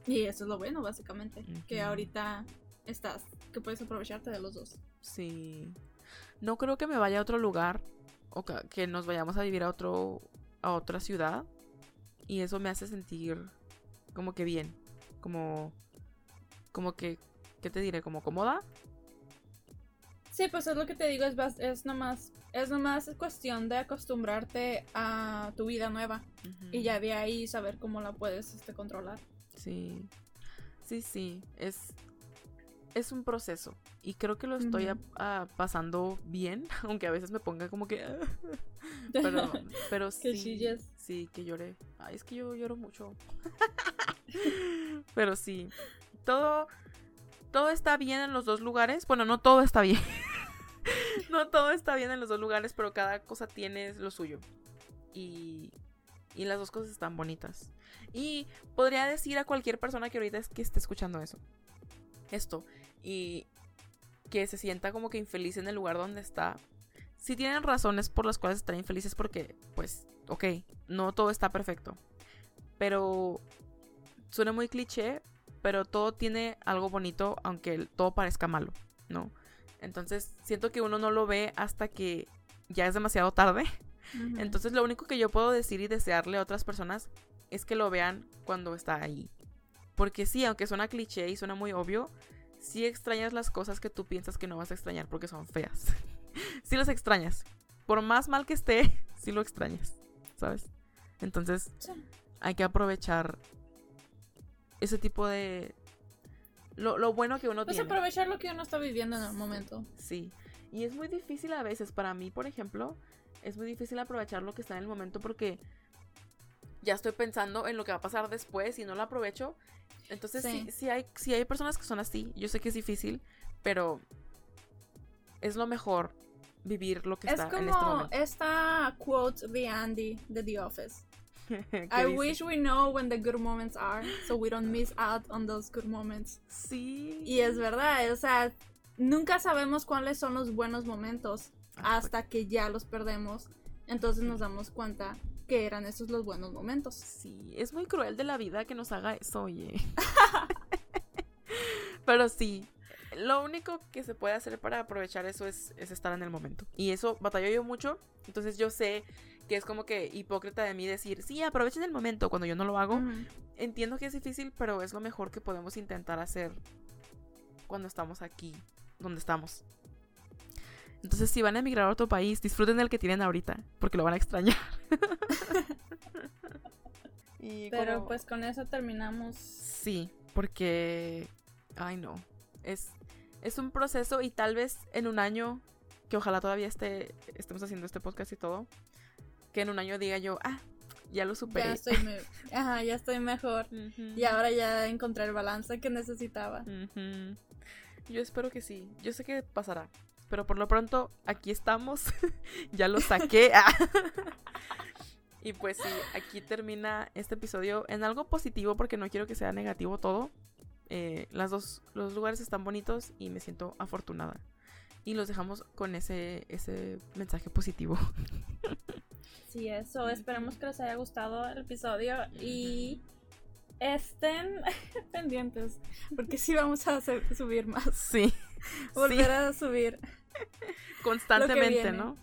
Y eso es lo bueno, básicamente. Que ahorita estás, que puedes aprovecharte de los dos. Sí. No creo que me vaya a otro lugar o que nos vayamos a vivir a otro a otra ciudad y eso me hace sentir como que bien, como como que ¿qué te diré? como cómoda. Sí, pues es lo que te digo, es es nomás es nomás cuestión de acostumbrarte a tu vida nueva y ya de ahí saber cómo la puedes este, controlar. Sí. Sí, sí, es es un proceso y creo que lo estoy pasando bien, aunque a veces me ponga como que... pero pero sí, sí, que lloré. Ay, es que yo lloro mucho. pero sí, todo, todo está bien en los dos lugares. Bueno, no todo está bien. no todo está bien en los dos lugares, pero cada cosa tiene lo suyo. Y, y las dos cosas están bonitas. Y podría decir a cualquier persona que ahorita es que esté escuchando eso. Esto y que se sienta como que infeliz en el lugar donde está, si tienen razones por las cuales están infelices porque, pues, ok, no todo está perfecto. Pero suena muy cliché, pero todo tiene algo bonito, aunque todo parezca malo, ¿no? Entonces, siento que uno no lo ve hasta que ya es demasiado tarde. Entonces, lo único que yo puedo decir y desearle a otras personas es que lo vean cuando está ahí. Porque sí, aunque suena cliché y suena muy obvio, sí extrañas las cosas que tú piensas que no vas a extrañar porque son feas. sí las extrañas. Por más mal que esté, sí lo extrañas, ¿sabes? Entonces, hay que aprovechar ese tipo de... Lo, bueno que uno pues tiene. aprovechar lo que uno está viviendo en el momento. Sí. Y es muy difícil a veces, para mí, por ejemplo, es muy difícil aprovechar lo que está en el momento porque ya estoy pensando en lo que va a pasar después y no lo aprovecho. Entonces, sí, hay, sí hay personas que son así. Yo sé que es difícil, pero es lo mejor vivir lo que está en este momento. esta quote de Andy de The Office. I wish we know when the good moments are, so we don't miss out on those good moments. Sí. Y es verdad, o sea, nunca sabemos cuáles son los buenos momentos hasta que ya los perdemos. Entonces nos damos cuenta que eran esos los buenos momentos. Sí, es muy cruel de la vida que nos haga eso, oye. Pero sí, lo único que se puede hacer para aprovechar eso es, estar en el momento. Y eso batalló yo mucho. Entonces yo sé que es como que hipócrita de mí decir, sí, aprovechen el momento cuando yo no lo hago. Entiendo que es difícil, pero es lo mejor que podemos intentar hacer cuando estamos aquí, donde estamos. Entonces, si van a emigrar a otro país, disfruten el que tienen ahorita, porque lo van a extrañar. Pero pues con eso terminamos. Sí, porque... Ay, no. Es, es un proceso y tal vez en un año, que ojalá todavía esté, estemos haciendo este podcast y todo, que en un año diga yo, ah, ya lo superé. Ya estoy, Ajá, ya estoy mejor. Y ahora ya encontré el balance que necesitaba. Yo espero que sí. Yo sé que pasará. Pero por lo pronto, aquí estamos. ya lo saqué. y pues sí, aquí termina este episodio en algo positivo porque no quiero que sea negativo todo. Eh, las dos, los lugares están bonitos y me siento afortunada. Y los dejamos con ese, ese mensaje positivo. sí, eso. Esperemos que les haya gustado el episodio y estén pendientes porque sí vamos a subir más. Sí. Volver a subir. Constantemente, ¿no?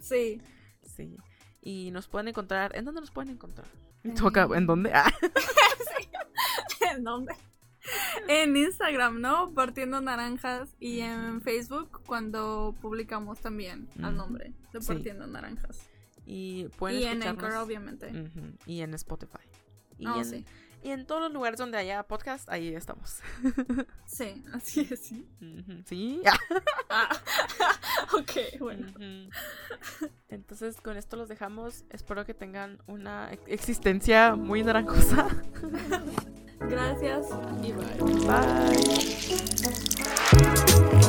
Sí. Sí. Y nos pueden encontrar. ¿En dónde nos pueden encontrar? ¿En dónde? Ah. ¿En dónde? En Instagram, ¿no? Partiendo Naranjas. Y en Facebook cuando publicamos también al nombre de Partiendo Naranjas. Y pueden Y en Anchor, obviamente. Y en Spotify. Y oh, sí. Y en todos los lugares donde haya podcast, ahí estamos. Sí, así es, sí. Sí. Ah, ok, bueno. Entonces, con esto los dejamos. Espero que tengan una existencia muy naranjosa. Gracias y bye. Bye.